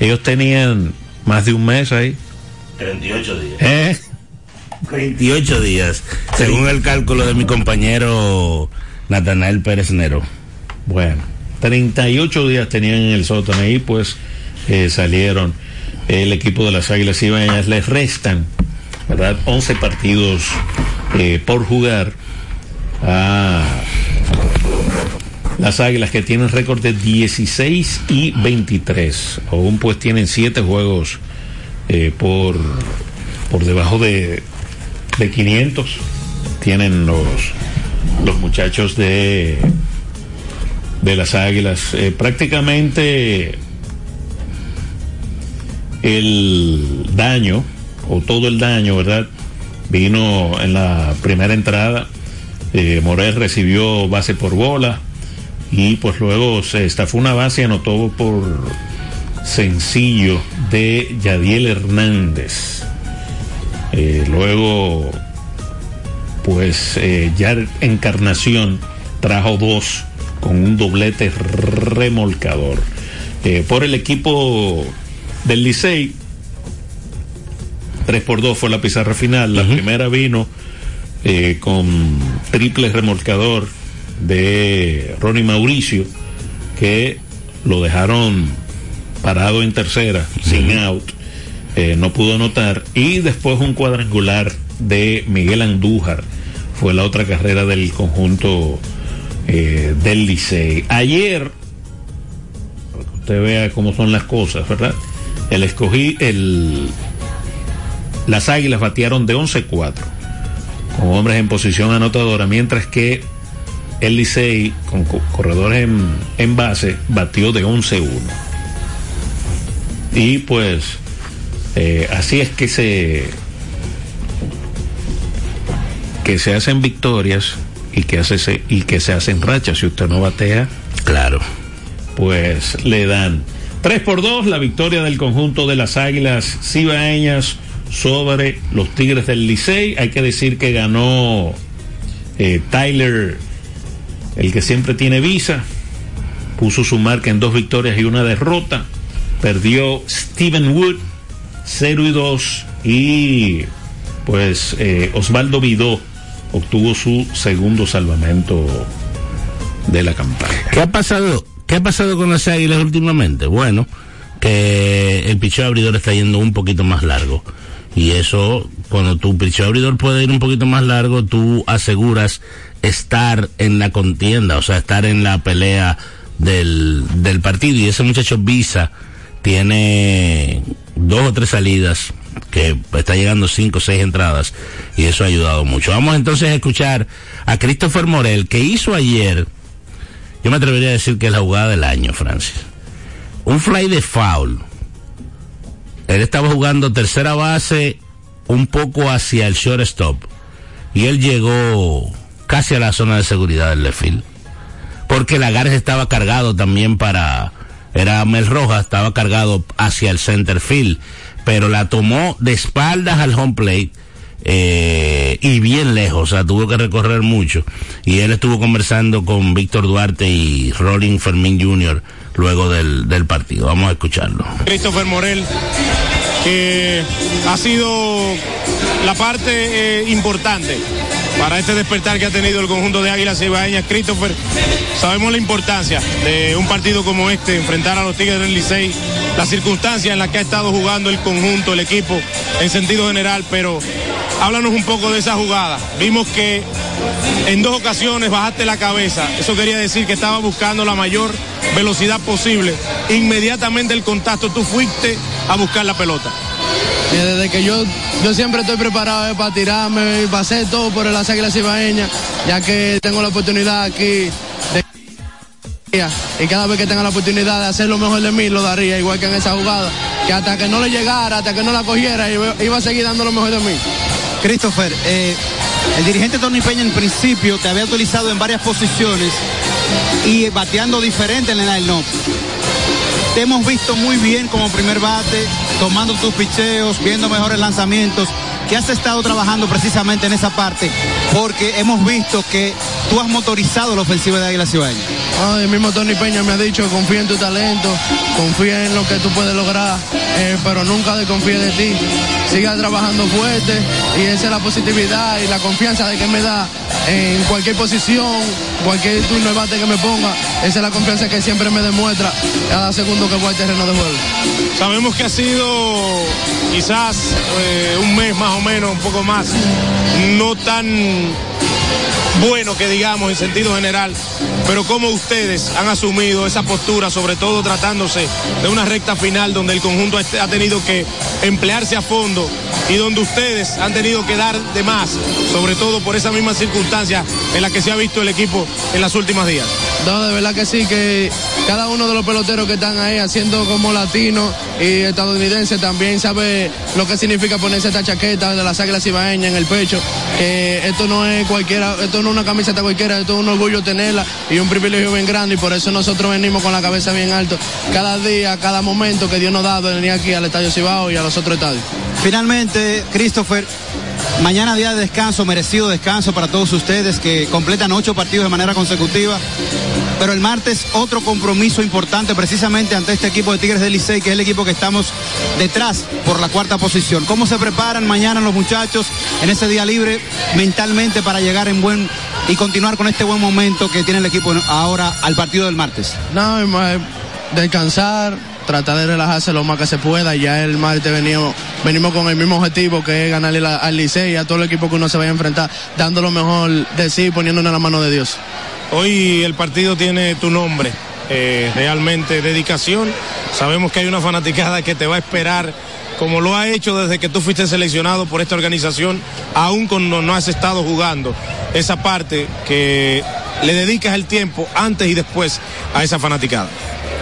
Ellos tenían más de un mes ahí. 38 días. ¿Eh? 28 días, según el cálculo de mi compañero Natanael Pérez Nero. Bueno, 38 días tenían en el sótano y pues eh, salieron el equipo de las Águilas Cibaeñas. Les restan, ¿verdad? 11 partidos eh, por jugar a las Águilas que tienen récord de 16 y 23. Aún pues tienen 7 juegos eh, por, por debajo de, de 500. Tienen los, los muchachos de de las águilas. Eh, prácticamente el daño, o todo el daño, ¿verdad? Vino en la primera entrada. Eh, Morel recibió base por bola y pues luego se estafó una base y anotó por sencillo de Yadiel Hernández. Eh, luego, pues eh, ya Encarnación trajo dos con un doblete remolcador. Eh, por el equipo del Licey, 3 por 2 fue la pizarra final. La primera vino eh, con triple remolcador de Ronnie Mauricio, que lo dejaron parado en tercera, sin out. Eh, no pudo anotar. Y después un cuadrangular de Miguel Andújar. Fue la otra carrera del conjunto eh, del Licey. Ayer, para que usted vea cómo son las cosas, ¿verdad? El escogí, el, las águilas batearon de 11-4, con hombres en posición anotadora, mientras que el Licey, con co- corredores en, en base, batió de 11-1. Y pues, eh, así es que se que se hacen victorias y que hace se- y que se hacen rachas si usted no batea claro pues le dan 3 por 2 la victoria del conjunto de las águilas cibaeñas sobre los tigres del Licey hay que decir que ganó eh, Tyler el que siempre tiene visa puso su marca en dos victorias y una derrota perdió Steven Wood 0 y 2 y pues eh, Osvaldo Vidó obtuvo su segundo salvamento de la campaña. ¿Qué ha pasado? ¿Qué ha pasado con las águilas últimamente? Bueno, que el picheo abridor está yendo un poquito más largo. Y eso cuando tu picheo abridor puede ir un poquito más largo, tú aseguras estar en la contienda, o sea, estar en la pelea del, del partido. Y ese muchacho Visa tiene dos o tres salidas que está llegando cinco o seis entradas y eso ha ayudado mucho. Vamos entonces a escuchar a Christopher Morel que hizo ayer, yo me atrevería a decir que es la jugada del año, Francis. Un fly de foul. Él estaba jugando tercera base un poco hacia el shortstop y él llegó casi a la zona de seguridad del left field. Porque el agarre estaba cargado también para, era Mel Rojas, estaba cargado hacia el center field, pero la tomó de espaldas al home plate eh, y bien lejos, o sea, tuvo que recorrer mucho. Y él estuvo conversando con Víctor Duarte y Rolling Fermín Jr. luego del, del partido. Vamos a escucharlo. Christopher Morel, que ha sido la parte eh, importante para este despertar que ha tenido el conjunto de Águilas Ibaeñas. Christopher, sabemos la importancia de un partido como este, enfrentar a los Tigres del Licey, las circunstancias en las que ha estado jugando el conjunto, el equipo en sentido general, pero háblanos un poco de esa jugada. Vimos que en dos ocasiones bajaste la cabeza, eso quería decir que estaba buscando la mayor velocidad posible. Inmediatamente el contacto, tú fuiste a buscar la pelota. Desde que yo, yo siempre estoy preparado eh, para tirarme y para hacer todo por las águilas ibaeñas, ya que tengo la oportunidad aquí de y cada vez que tenga la oportunidad de hacer lo mejor de mí lo daría, igual que en esa jugada, que hasta que no le llegara, hasta que no la cogiera, iba a seguir dando lo mejor de mí. Christopher, eh, el dirigente Tony Peña en principio te había utilizado en varias posiciones y bateando diferente en el line Te hemos visto muy bien como primer bate, tomando tus picheos, viendo mejores lanzamientos, que has estado trabajando precisamente en esa parte, porque hemos visto que tú has motorizado la ofensiva de Águila Cibaeña. Ah, el mismo Tony Peña me ha dicho, confía en tu talento, confía en lo que tú puedes lograr, eh, pero nunca desconfíe de ti. Siga trabajando fuerte y esa es la positividad y la confianza de que me da en cualquier posición, cualquier turno de bate que me ponga. Esa es la confianza que siempre me demuestra cada segundo que voy al terreno de juego. Sabemos que ha sido quizás eh, un mes más o menos, un poco más, no tan bueno que digamos en sentido general, pero cómo ustedes han asumido esa postura, sobre todo tratándose de una recta final donde el conjunto ha tenido que emplearse a fondo y donde ustedes han tenido que dar de más, sobre todo por esa misma circunstancia en la que se ha visto el equipo en las últimas días. No, de verdad que sí, que cada uno de los peloteros que están ahí haciendo como latino y estadounidense también sabe lo que significa ponerse esta chaqueta de las águilas ibaeñas en el pecho, que esto no es cualquiera, esto no es una camiseta cualquiera, esto es un orgullo tenerla y un privilegio bien grande y por eso nosotros venimos con la cabeza bien alto cada día, cada momento que Dios nos da venir aquí al Estadio Cibao y a los otros estadios. Finalmente, Christopher, mañana día de descanso, merecido descanso para todos ustedes que completan ocho partidos de manera consecutiva. Pero el martes otro compromiso importante precisamente ante este equipo de Tigres del Licey, que es el equipo que estamos detrás por la cuarta posición. ¿Cómo se preparan mañana los muchachos en ese día libre mentalmente para llegar en buen y continuar con este buen momento que tiene el equipo ahora al partido del martes? No, descansar, tratar de relajarse lo más que se pueda. Ya el martes venimos, venimos con el mismo objetivo que es ganarle la- al Licey y a todo el equipo que uno se vaya a enfrentar, dando lo mejor de sí, poniéndonos en la mano de Dios. Hoy el partido tiene tu nombre, eh, realmente dedicación. Sabemos que hay una fanaticada que te va a esperar como lo ha hecho desde que tú fuiste seleccionado por esta organización, aún cuando no has estado jugando. Esa parte que le dedicas el tiempo antes y después a esa fanaticada.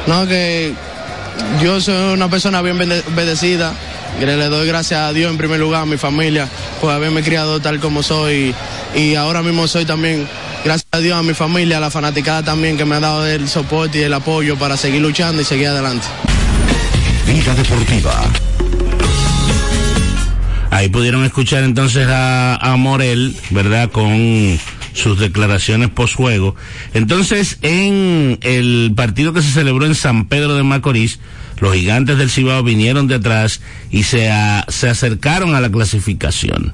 No, que yo soy una persona bien bende- bendecida. Le doy gracias a Dios en primer lugar, a mi familia, por haberme criado tal como soy. Y ahora mismo soy también, gracias a Dios, a mi familia, a la fanaticada también, que me ha dado el soporte y el apoyo para seguir luchando y seguir adelante. Vida Deportiva. Ahí pudieron escuchar entonces a, a Morel, ¿verdad? Con sus declaraciones post-juego. Entonces, en el partido que se celebró en San Pedro de Macorís, los gigantes del Cibao vinieron de atrás y se, se acercaron a la clasificación.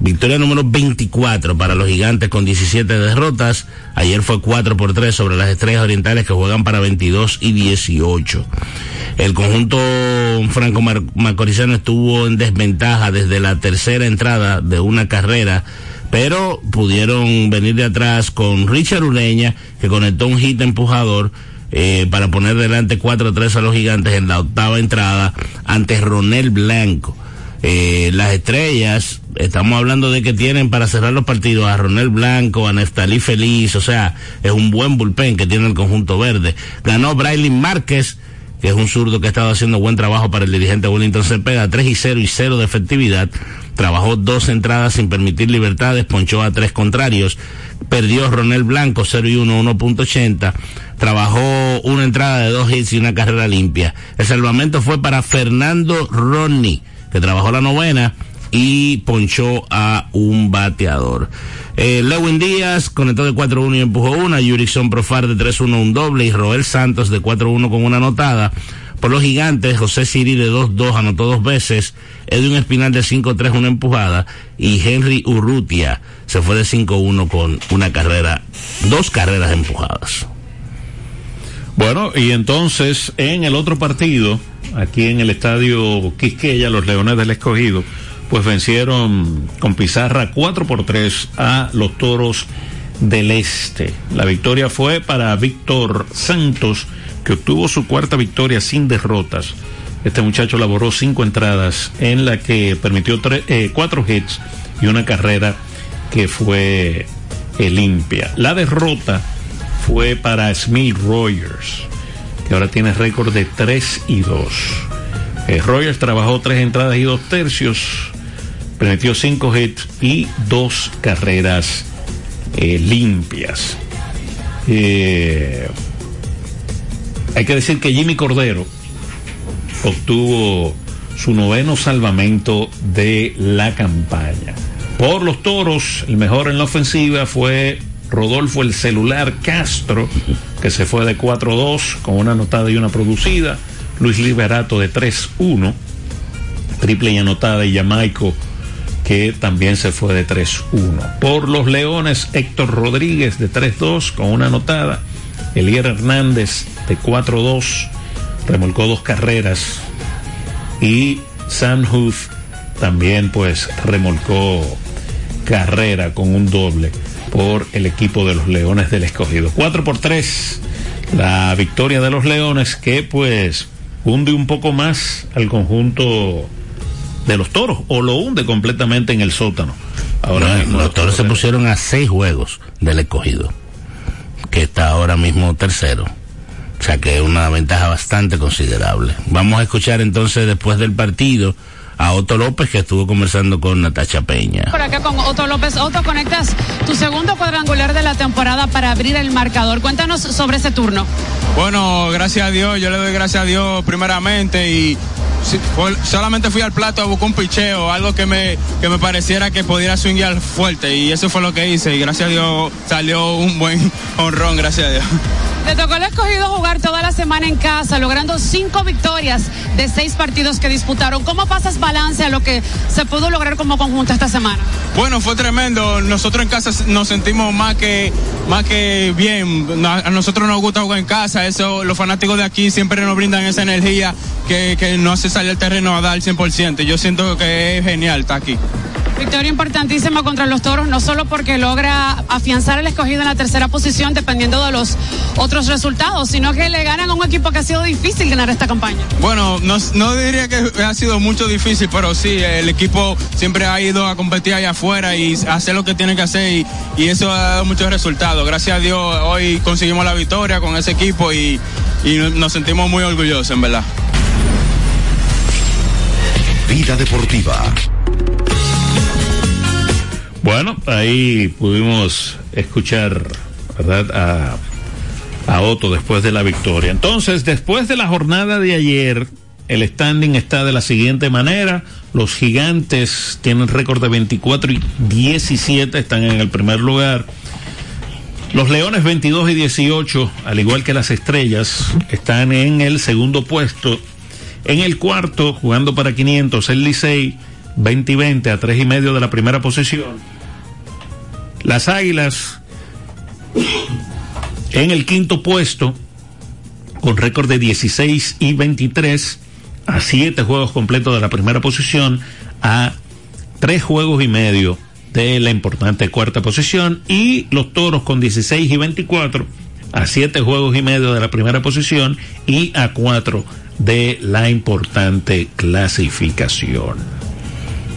Victoria número 24 para los gigantes con 17 derrotas. Ayer fue 4 por 3 sobre las estrellas orientales que juegan para 22 y 18. El conjunto franco macorizano estuvo en desventaja desde la tercera entrada de una carrera pero pudieron venir de atrás con Richard Ureña, que conectó un hit empujador eh, para poner delante 4-3 a los gigantes en la octava entrada ante Ronel Blanco. Eh, las estrellas, estamos hablando de que tienen para cerrar los partidos a Ronel Blanco, a Neftalí Feliz, o sea, es un buen bullpen que tiene el conjunto verde. Ganó Braylin Márquez, que es un zurdo que ha estado haciendo buen trabajo para el dirigente Wellington Cepeda, 3 y 0 y 0 de efectividad. Trabajó dos entradas sin permitir libertades, ponchó a tres contrarios, perdió Ronel Blanco 0 y 1, 1.80, trabajó una entrada de dos hits y una carrera limpia. El salvamento fue para Fernando Ronnie, que trabajó la novena y ponchó a un bateador. Eh, Lewin Díaz conectó de 4-1 y empujó una. Yurikson Profar de 3-1 un doble. Y Roel Santos de 4-1 con una anotada. Por los gigantes, José Siri de 2-2 anotó dos veces. Edwin Espinal de 5-3 una empujada. Y Henry Urrutia se fue de 5-1 con una carrera, dos carreras empujadas. Bueno, y entonces en el otro partido, aquí en el estadio Quisqueya, los Leones del Escogido, pues vencieron con pizarra 4 por 3 a los Toros del Este. La victoria fue para Víctor Santos, que obtuvo su cuarta victoria sin derrotas. Este muchacho laboró cinco entradas en la que permitió eh, cuatro hits y una carrera que fue limpia. La derrota fue para Smith Rogers, que ahora tiene récord de 3 y 2. Eh, Rogers trabajó tres entradas y dos tercios permitió cinco hits y dos carreras eh, limpias. Eh, hay que decir que Jimmy Cordero obtuvo su noveno salvamento de la campaña. Por los toros, el mejor en la ofensiva fue Rodolfo el celular Castro, que se fue de 4-2 con una anotada y una producida. Luis Liberato de 3-1, triple y anotada y Jamaico que también se fue de 3-1. Por los Leones, Héctor Rodríguez de 3-2 con una anotada. Elier Hernández de 4-2 remolcó dos carreras. Y Sam Huth también pues remolcó carrera con un doble por el equipo de los Leones del Escogido. 4 por 3 la victoria de los Leones que pues hunde un poco más al conjunto de los toros o lo hunde completamente en el sótano. Ahora los toros se pusieron a seis juegos del escogido, que está ahora mismo tercero. O sea que es una ventaja bastante considerable. Vamos a escuchar entonces después del partido a Otto López que estuvo conversando con Natacha Peña. Por acá con Otto López. Otto, conectas tu segundo cuadrangular de la temporada para abrir el marcador. Cuéntanos sobre ese turno. Bueno, gracias a Dios, yo le doy gracias a Dios primeramente y solamente fui al plato a buscar un picheo, algo que me, que me pareciera que pudiera swinguear fuerte y eso fue lo que hice y gracias a Dios salió un buen honrón, gracias a Dios. Te tocó el escogido jugar toda la semana en casa, logrando cinco victorias de seis partidos que disputaron. ¿Cómo pasas balance a lo que se pudo lograr como conjunto esta semana? Bueno, fue tremendo. Nosotros en casa nos sentimos más que, más que bien. A nosotros nos gusta jugar en casa. Eso, los fanáticos de aquí siempre nos brindan esa energía que, que nos hace salir al terreno a dar el 100%. Yo siento que es genial estar aquí. Victoria importantísima contra los toros, no solo porque logra afianzar el escogido en la tercera posición dependiendo de los otros resultados, sino que le ganan a un equipo que ha sido difícil ganar esta campaña. Bueno, no, diría que ha sido mucho difícil, pero sí, el equipo siempre ha ido a competir allá afuera y hacer lo que tiene que hacer y, y eso ha dado muchos resultados. Gracias a Dios hoy conseguimos la victoria con ese equipo y, y nos sentimos muy orgullosos, en verdad. Vida Deportiva. Bueno, ahí pudimos escuchar, ¿verdad? A, a Otto después de la victoria. Entonces, después de la jornada de ayer, el standing está de la siguiente manera. Los gigantes tienen récord de 24 y 17, están en el primer lugar. Los Leones 22 y 18, al igual que las Estrellas, están en el segundo puesto. En el cuarto, jugando para 500, el Licey 20 y 20 a 3 y medio de la primera posición. Las Águilas en el quinto puesto con récord de 16 y 23 a 7 juegos completos de la primera posición a 3 juegos y medio de la importante cuarta posición y los Toros con 16 y 24 a 7 juegos y medio de la primera posición y a 4 de la importante clasificación.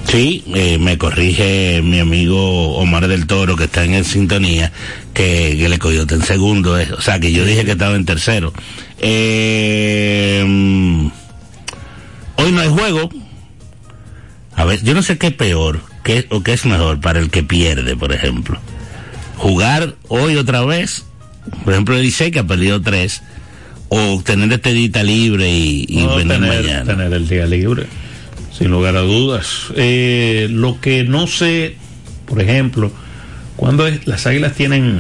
Sí, eh, me corrige mi amigo Omar del Toro, que está en el sintonía, que, que le cogió en segundo, eh, o sea, que yo dije que estaba en tercero. Eh, hoy no hay juego. A ver, yo no sé qué es peor, qué, o qué es mejor para el que pierde, por ejemplo. Jugar hoy otra vez, por ejemplo, Licey que ha perdido tres, o tener este día libre y, y No, venir tener, mañana. tener el día libre, sin lugar a dudas. Eh, lo que no sé, por ejemplo, cuando es, las águilas tienen,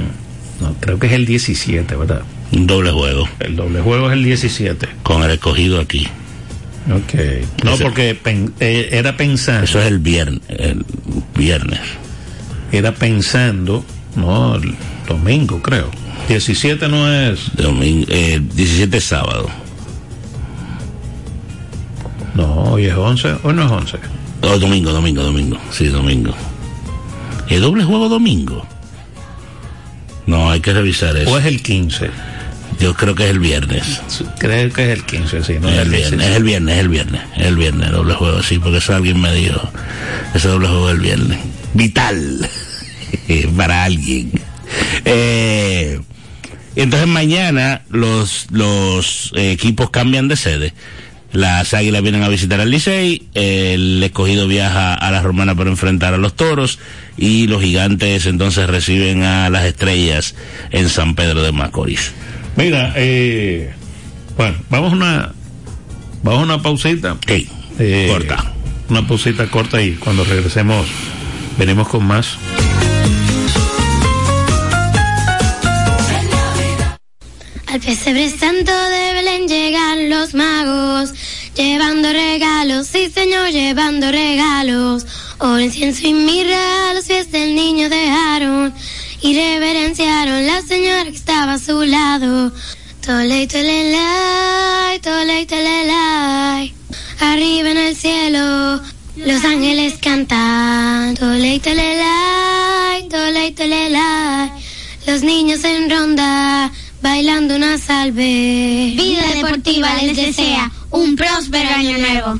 no, creo que es el 17, ¿verdad? Un doble juego. El doble juego es el 17. Con el escogido aquí. Ok. No, Ese- porque pen- eh, era pensando. Eso es el viernes. El viernes. Era pensando, no, el domingo, creo. 17 no es. Domingo, eh, 17 es sábado. No, hoy es 11. Hoy no es 11. Oh, domingo, domingo, domingo. Sí, domingo. ¿El doble juego domingo? No, hay que revisar eso. O es el 15. Yo creo que es el viernes. Creo que es el 15, sí. No es el viernes, 16. es el viernes, es el viernes, es el viernes, el doble juego, sí, porque eso alguien me dijo. Ese doble juego es el viernes. Vital para alguien. Eh, entonces mañana los, los equipos cambian de sede. Las águilas vienen a visitar al Licey, el escogido viaja a la Romana para enfrentar a los toros y los gigantes entonces reciben a las estrellas en San Pedro de Macorís. Mira, eh, bueno, vamos a una, vamos a una pausita. Sí, Eh, corta. Una pausita corta y cuando regresemos venimos con más. Al pesebre santo de Belén llegan los magos, llevando regalos, sí señor, llevando regalos. Oro, incienso y mirra a los pies del niño dejaron y reverenciaron la señora que estaba a su lado. Tole, tole, tolelay. Arriba en el cielo, los ángeles cantan. Tole, tole, tolelay. Los niños en ronda, bailando una salve. Vida deportiva les desea un próspero año nuevo.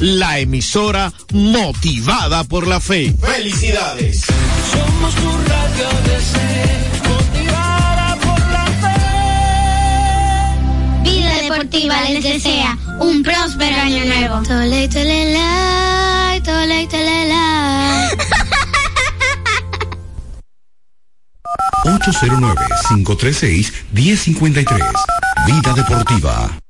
la emisora motivada por la fe. ¡Felicidades! Somos tu radio DC, motivada por la fe. Vida Deportiva les desea un próspero año nuevo. Tole, tole, la, tole, tole, la. 809-536-1053. Vida Deportiva.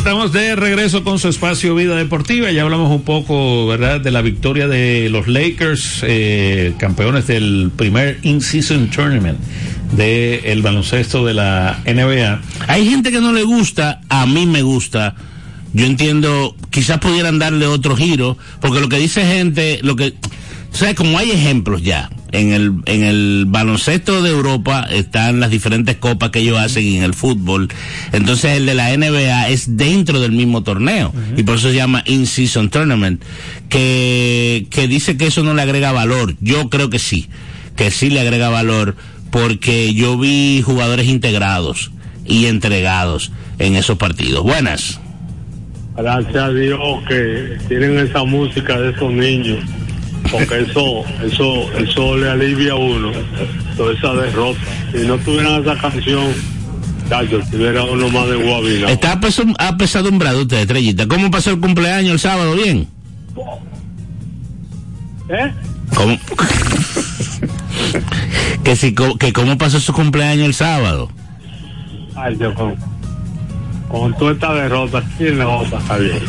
Estamos de regreso con su espacio Vida Deportiva. Ya hablamos un poco, ¿verdad?, de la victoria de los Lakers, eh, campeones del primer In-Season Tournament del el baloncesto de la NBA. Hay gente que no le gusta, a mí me gusta. Yo entiendo, quizás pudieran darle otro giro, porque lo que dice gente, lo que, o sea, como hay ejemplos ya, en el, en el baloncesto de Europa están las diferentes copas que ellos hacen y en el fútbol. Entonces el de la NBA es dentro del mismo torneo y por eso se llama In-Season Tournament, que, que dice que eso no le agrega valor. Yo creo que sí, que sí le agrega valor porque yo vi jugadores integrados y entregados en esos partidos. Buenas. Gracias a Dios que tienen esa música de esos niños, porque eso, eso, eso le alivia a uno toda esa derrota. Si no tuvieran esa canción, Chacho, tuviera uno más de guabina. Está apesadumbrado usted, Estrellita. ¿Cómo pasó el cumpleaños el sábado? ¿Bien? ¿Eh? ¿Cómo? que si, que cómo pasó su cumpleaños el sábado. Ay, Dios, con, con toda esta derrota, ¿quién le va a pasar bien?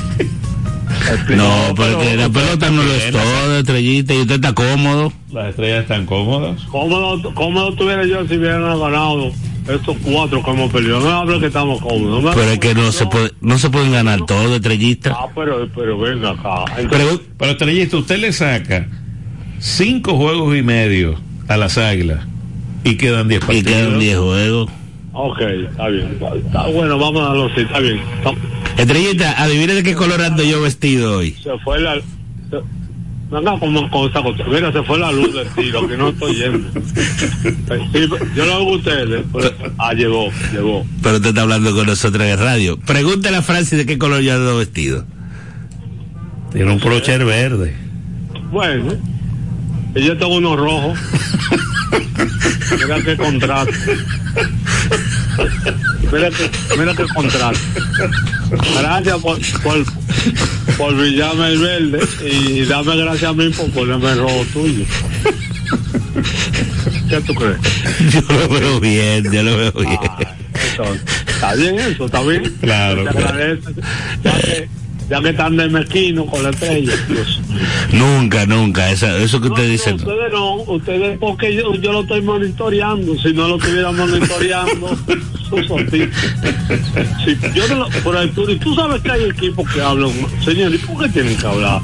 No, pero que la pelota no lo es todo, Estrellita, y usted está cómodo. Las estrellas están cómodas. ¿Cómo, ¿Cómo lo tuviera yo si hubieran ganado estos cuatro que hemos perdido? No me hable que estamos cómodos. no Pero es que no se puede, no se pueden ganar todo, Estrellita. Ah, pero, pero venga acá. Pero, pero Estrellista, usted le saca cinco juegos y medio a las águilas y quedan diez Y partidos. quedan 10 juegos. Ok, está bien. Está, está bueno, vamos a darlo así, está bien. Está- Estrellita, adivine de qué color ando yo vestido hoy. se fue la. Se, venga, como con esa cosa. Mira, se fue la luz del tiro, que no estoy yendo. Yo lo hago a ustedes. pero- ah, llegó, llegó. Pero usted está hablando con nosotros en radio. Pregúntale a Francis de qué color yo ando vestido. Tiene un brocher verde. Bueno, y yo tengo uno rojo. Mira qué contraste. Mira que, mira qué contraste. Gracias por, por, por brillarme el verde y dame gracias a mí por ponerme el rojo tuyo. ¿Qué tú crees? Yo lo veo bien, yo lo veo bien. Eso, está bien eso, está bien. Claro, Te claro. Ya que, ya que están de mezquino con la estrella. Dios. Nunca, nunca. Esa- eso que usted dice. No, ustedes no, ustedes porque yo, yo lo estoy monitoreando. Si no lo estuviera monitoreando. Sí, yo no lo, por ahí, tú, y tú sabes que hay equipos que hablan, señor, ¿y por qué tienen que hablar?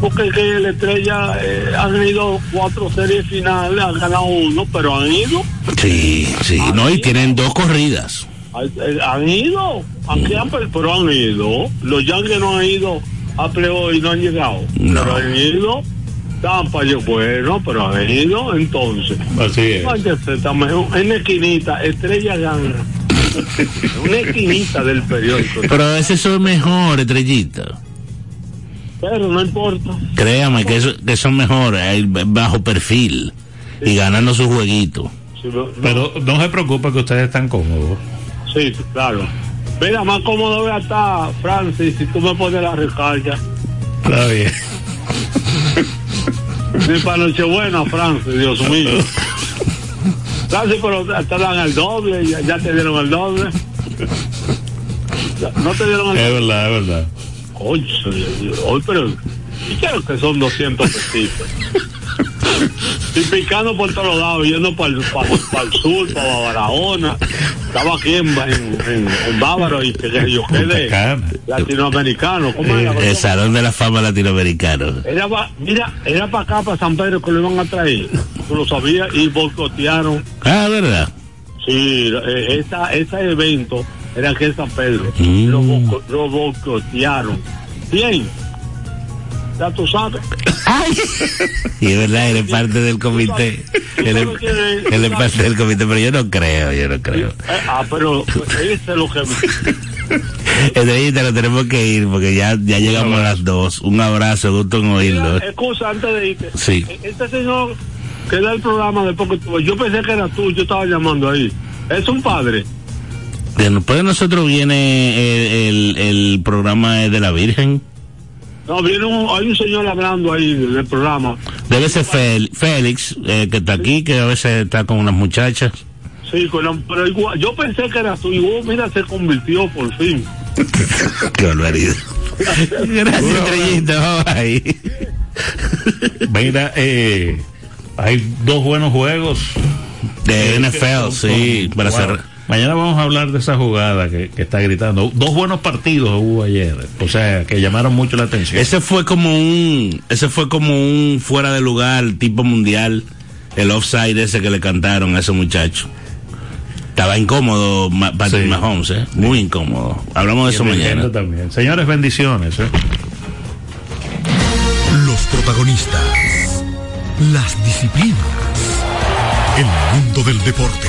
Porque que la estrella eh, han ido cuatro series finales, han ganado uno, pero han ido, Sí, sí. No, y tienen dos corridas. eh, han ido, aunque han, per- pero han ido. Los Yankees no han ido a playoff y no han llegado, No. pero han ido. Tampa yo bueno, pero han ido entonces. Así es. Váyase, estamos en en una esquinita, estrella gana. Una esquinita del periódico. Pero a veces son mejor, Estrellita. Pero no importa. Créame que, eso, que son mejores, bajo perfil. Y ganando su jueguito. Sí, no- Pero no se preocupe que ustedes están cómodos. sí, claro. Mira, más cómodo voy a estar, Francis, si tú me pones la recarga. Está bien. Ni para Nochebuena, Francis, Dios mío. Francis, pero te dan el doble, ya, ya te dieron el doble. Ya, No te dieron el Es doble. verdad, es verdad. Oye, hoy, pero. ¿Y creo que son 200 pesitos? Estoy picando por todos lados, yendo para el, para, el sur, para Barahona. Estaba aquí en, en, en, en Bávaro y que yo quedé latinoamericano. ¿Cómo Eh, era? el Salón de la Fama Latinoamericano. Era pa- mira, era para acá, para San Pedro, que lo iban a traer. Tú lo sabías y boicotearon. Ah, ¿verdad? Sí, eh, esa, ese evento era aquí en San Pedro. Mm. Lo, lo boicotearon. Bien. Ya tú sabes. Y es verdad, él es parte del comité. Él es, él es parte del comité, pero yo no creo, yo no creo. Eh, ah, pero ese es lo que Estrellita, lo tenemos que ir porque ya, ya llegamos a las dos. Un abrazo, gusto en oírlo. Mira, excusa antes de irte. Sí. Eh, Este señor que da el programa que tú. Yo pensé que era tú, yo estaba llamando ahí. Es un padre. Después de nosotros viene el, el, el programa de la Virgen. No, viene un, hay un señor hablando ahí en el programa. Debe ser Fel- Félix, eh, que está aquí, que a veces está con unas muchachas. Sí, con la- pero igual, yo pensé que era tú y vos, mira, se convirtió por fin. Qué barbaridad. Gracias, Estrellita. Vamos ahí. Mira, eh, hay dos buenos juegos De NFL, sí, para Wow. cerrar. Mañana vamos a hablar de esa jugada que, que está gritando. Dos buenos partidos hubo ayer, o sea, que llamaron mucho la atención. Ese fue como un, ese fue como un fuera de lugar tipo mundial, el offside ese que le cantaron a ese muchacho. Estaba incómodo Patrick Sí. Mahomes, ¿eh? muy incómodo. Hablamos de Y eso mañana. también. Señores, bendiciones. ¿eh? Los protagonistas. Las disciplinas. El mundo del deporte.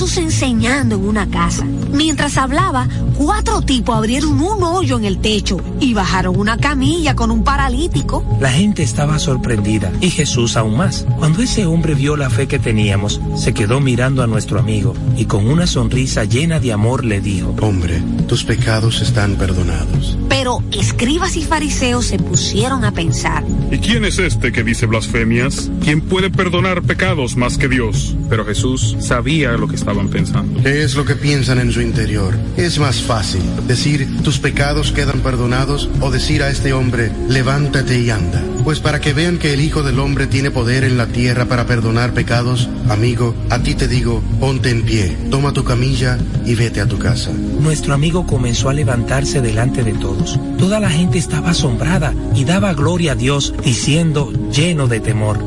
estaba Jesús enseñando en una casa. Mientras hablaba, cuatro tipos abrieron un hoyo en el techo y bajaron una camilla con un paralítico. La gente estaba sorprendida y Jesús aún más. Cuando ese hombre vio la fe que teníamos, se quedó mirando a nuestro amigo y con una sonrisa llena de amor le dijo, Hombre, tus pecados están perdonados. Pero escribas y fariseos se pusieron a pensar. ¿Y quién es este que dice blasfemias? ¿Quién puede perdonar pecados más que Dios? Pero Jesús sabía lo que estaban pensando. ¿Qué es lo que piensan en su interior? Es más fácil decir tus pecados quedan perdonados o decir a este hombre levántate y anda. Pues para que vean que el Hijo del Hombre tiene poder en la tierra para perdonar pecados, amigo, a ti te digo, ponte en pie, toma tu camilla y vete a tu casa. Nuestro amigo comenzó a levantarse delante de todos. Toda la gente estaba asombrada y daba gloria a Dios, diciendo, lleno de temor,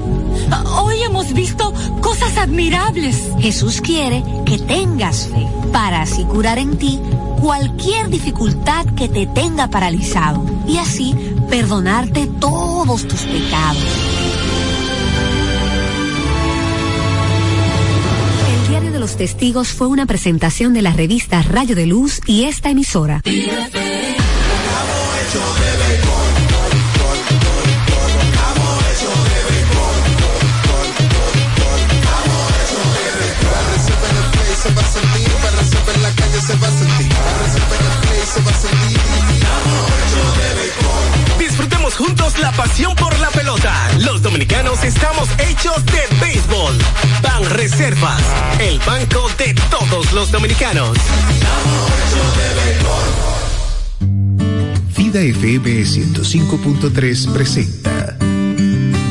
Hoy hemos visto cosas admirables. Jesús quiere que tengas fe para así curar en ti cualquier dificultad que te tenga paralizado y así perdonarte todos tus pecados. El Diario de los Testigos fue una presentación de la revista Rayo de Luz y esta emisora. Disfrutemos juntos la pasión por la pelota. Los dominicanos estamos hechos de béisbol. Ban Reservas, el banco de todos los dominicanos. Vida FM 105.3 presenta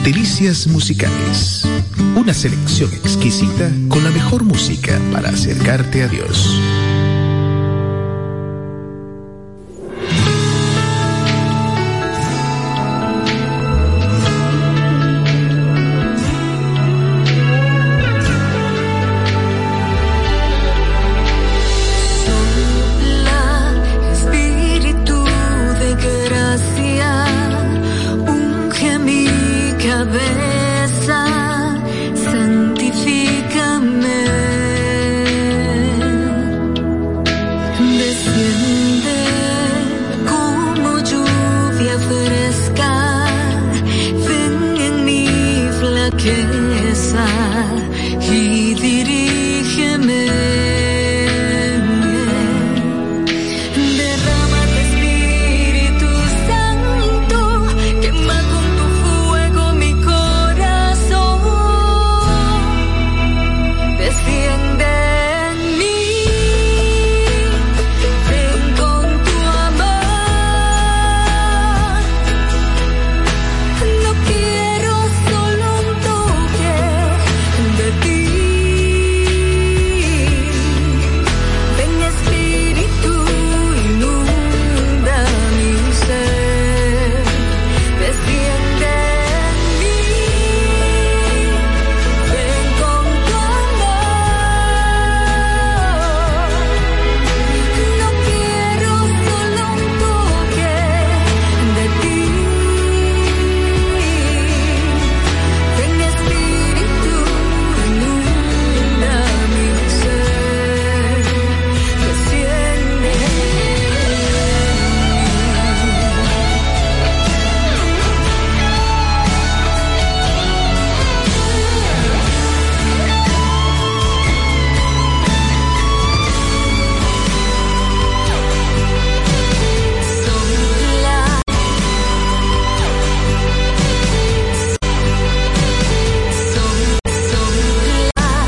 Delicias Musicales. Una selección exquisita con la mejor música para acercarte a Dios.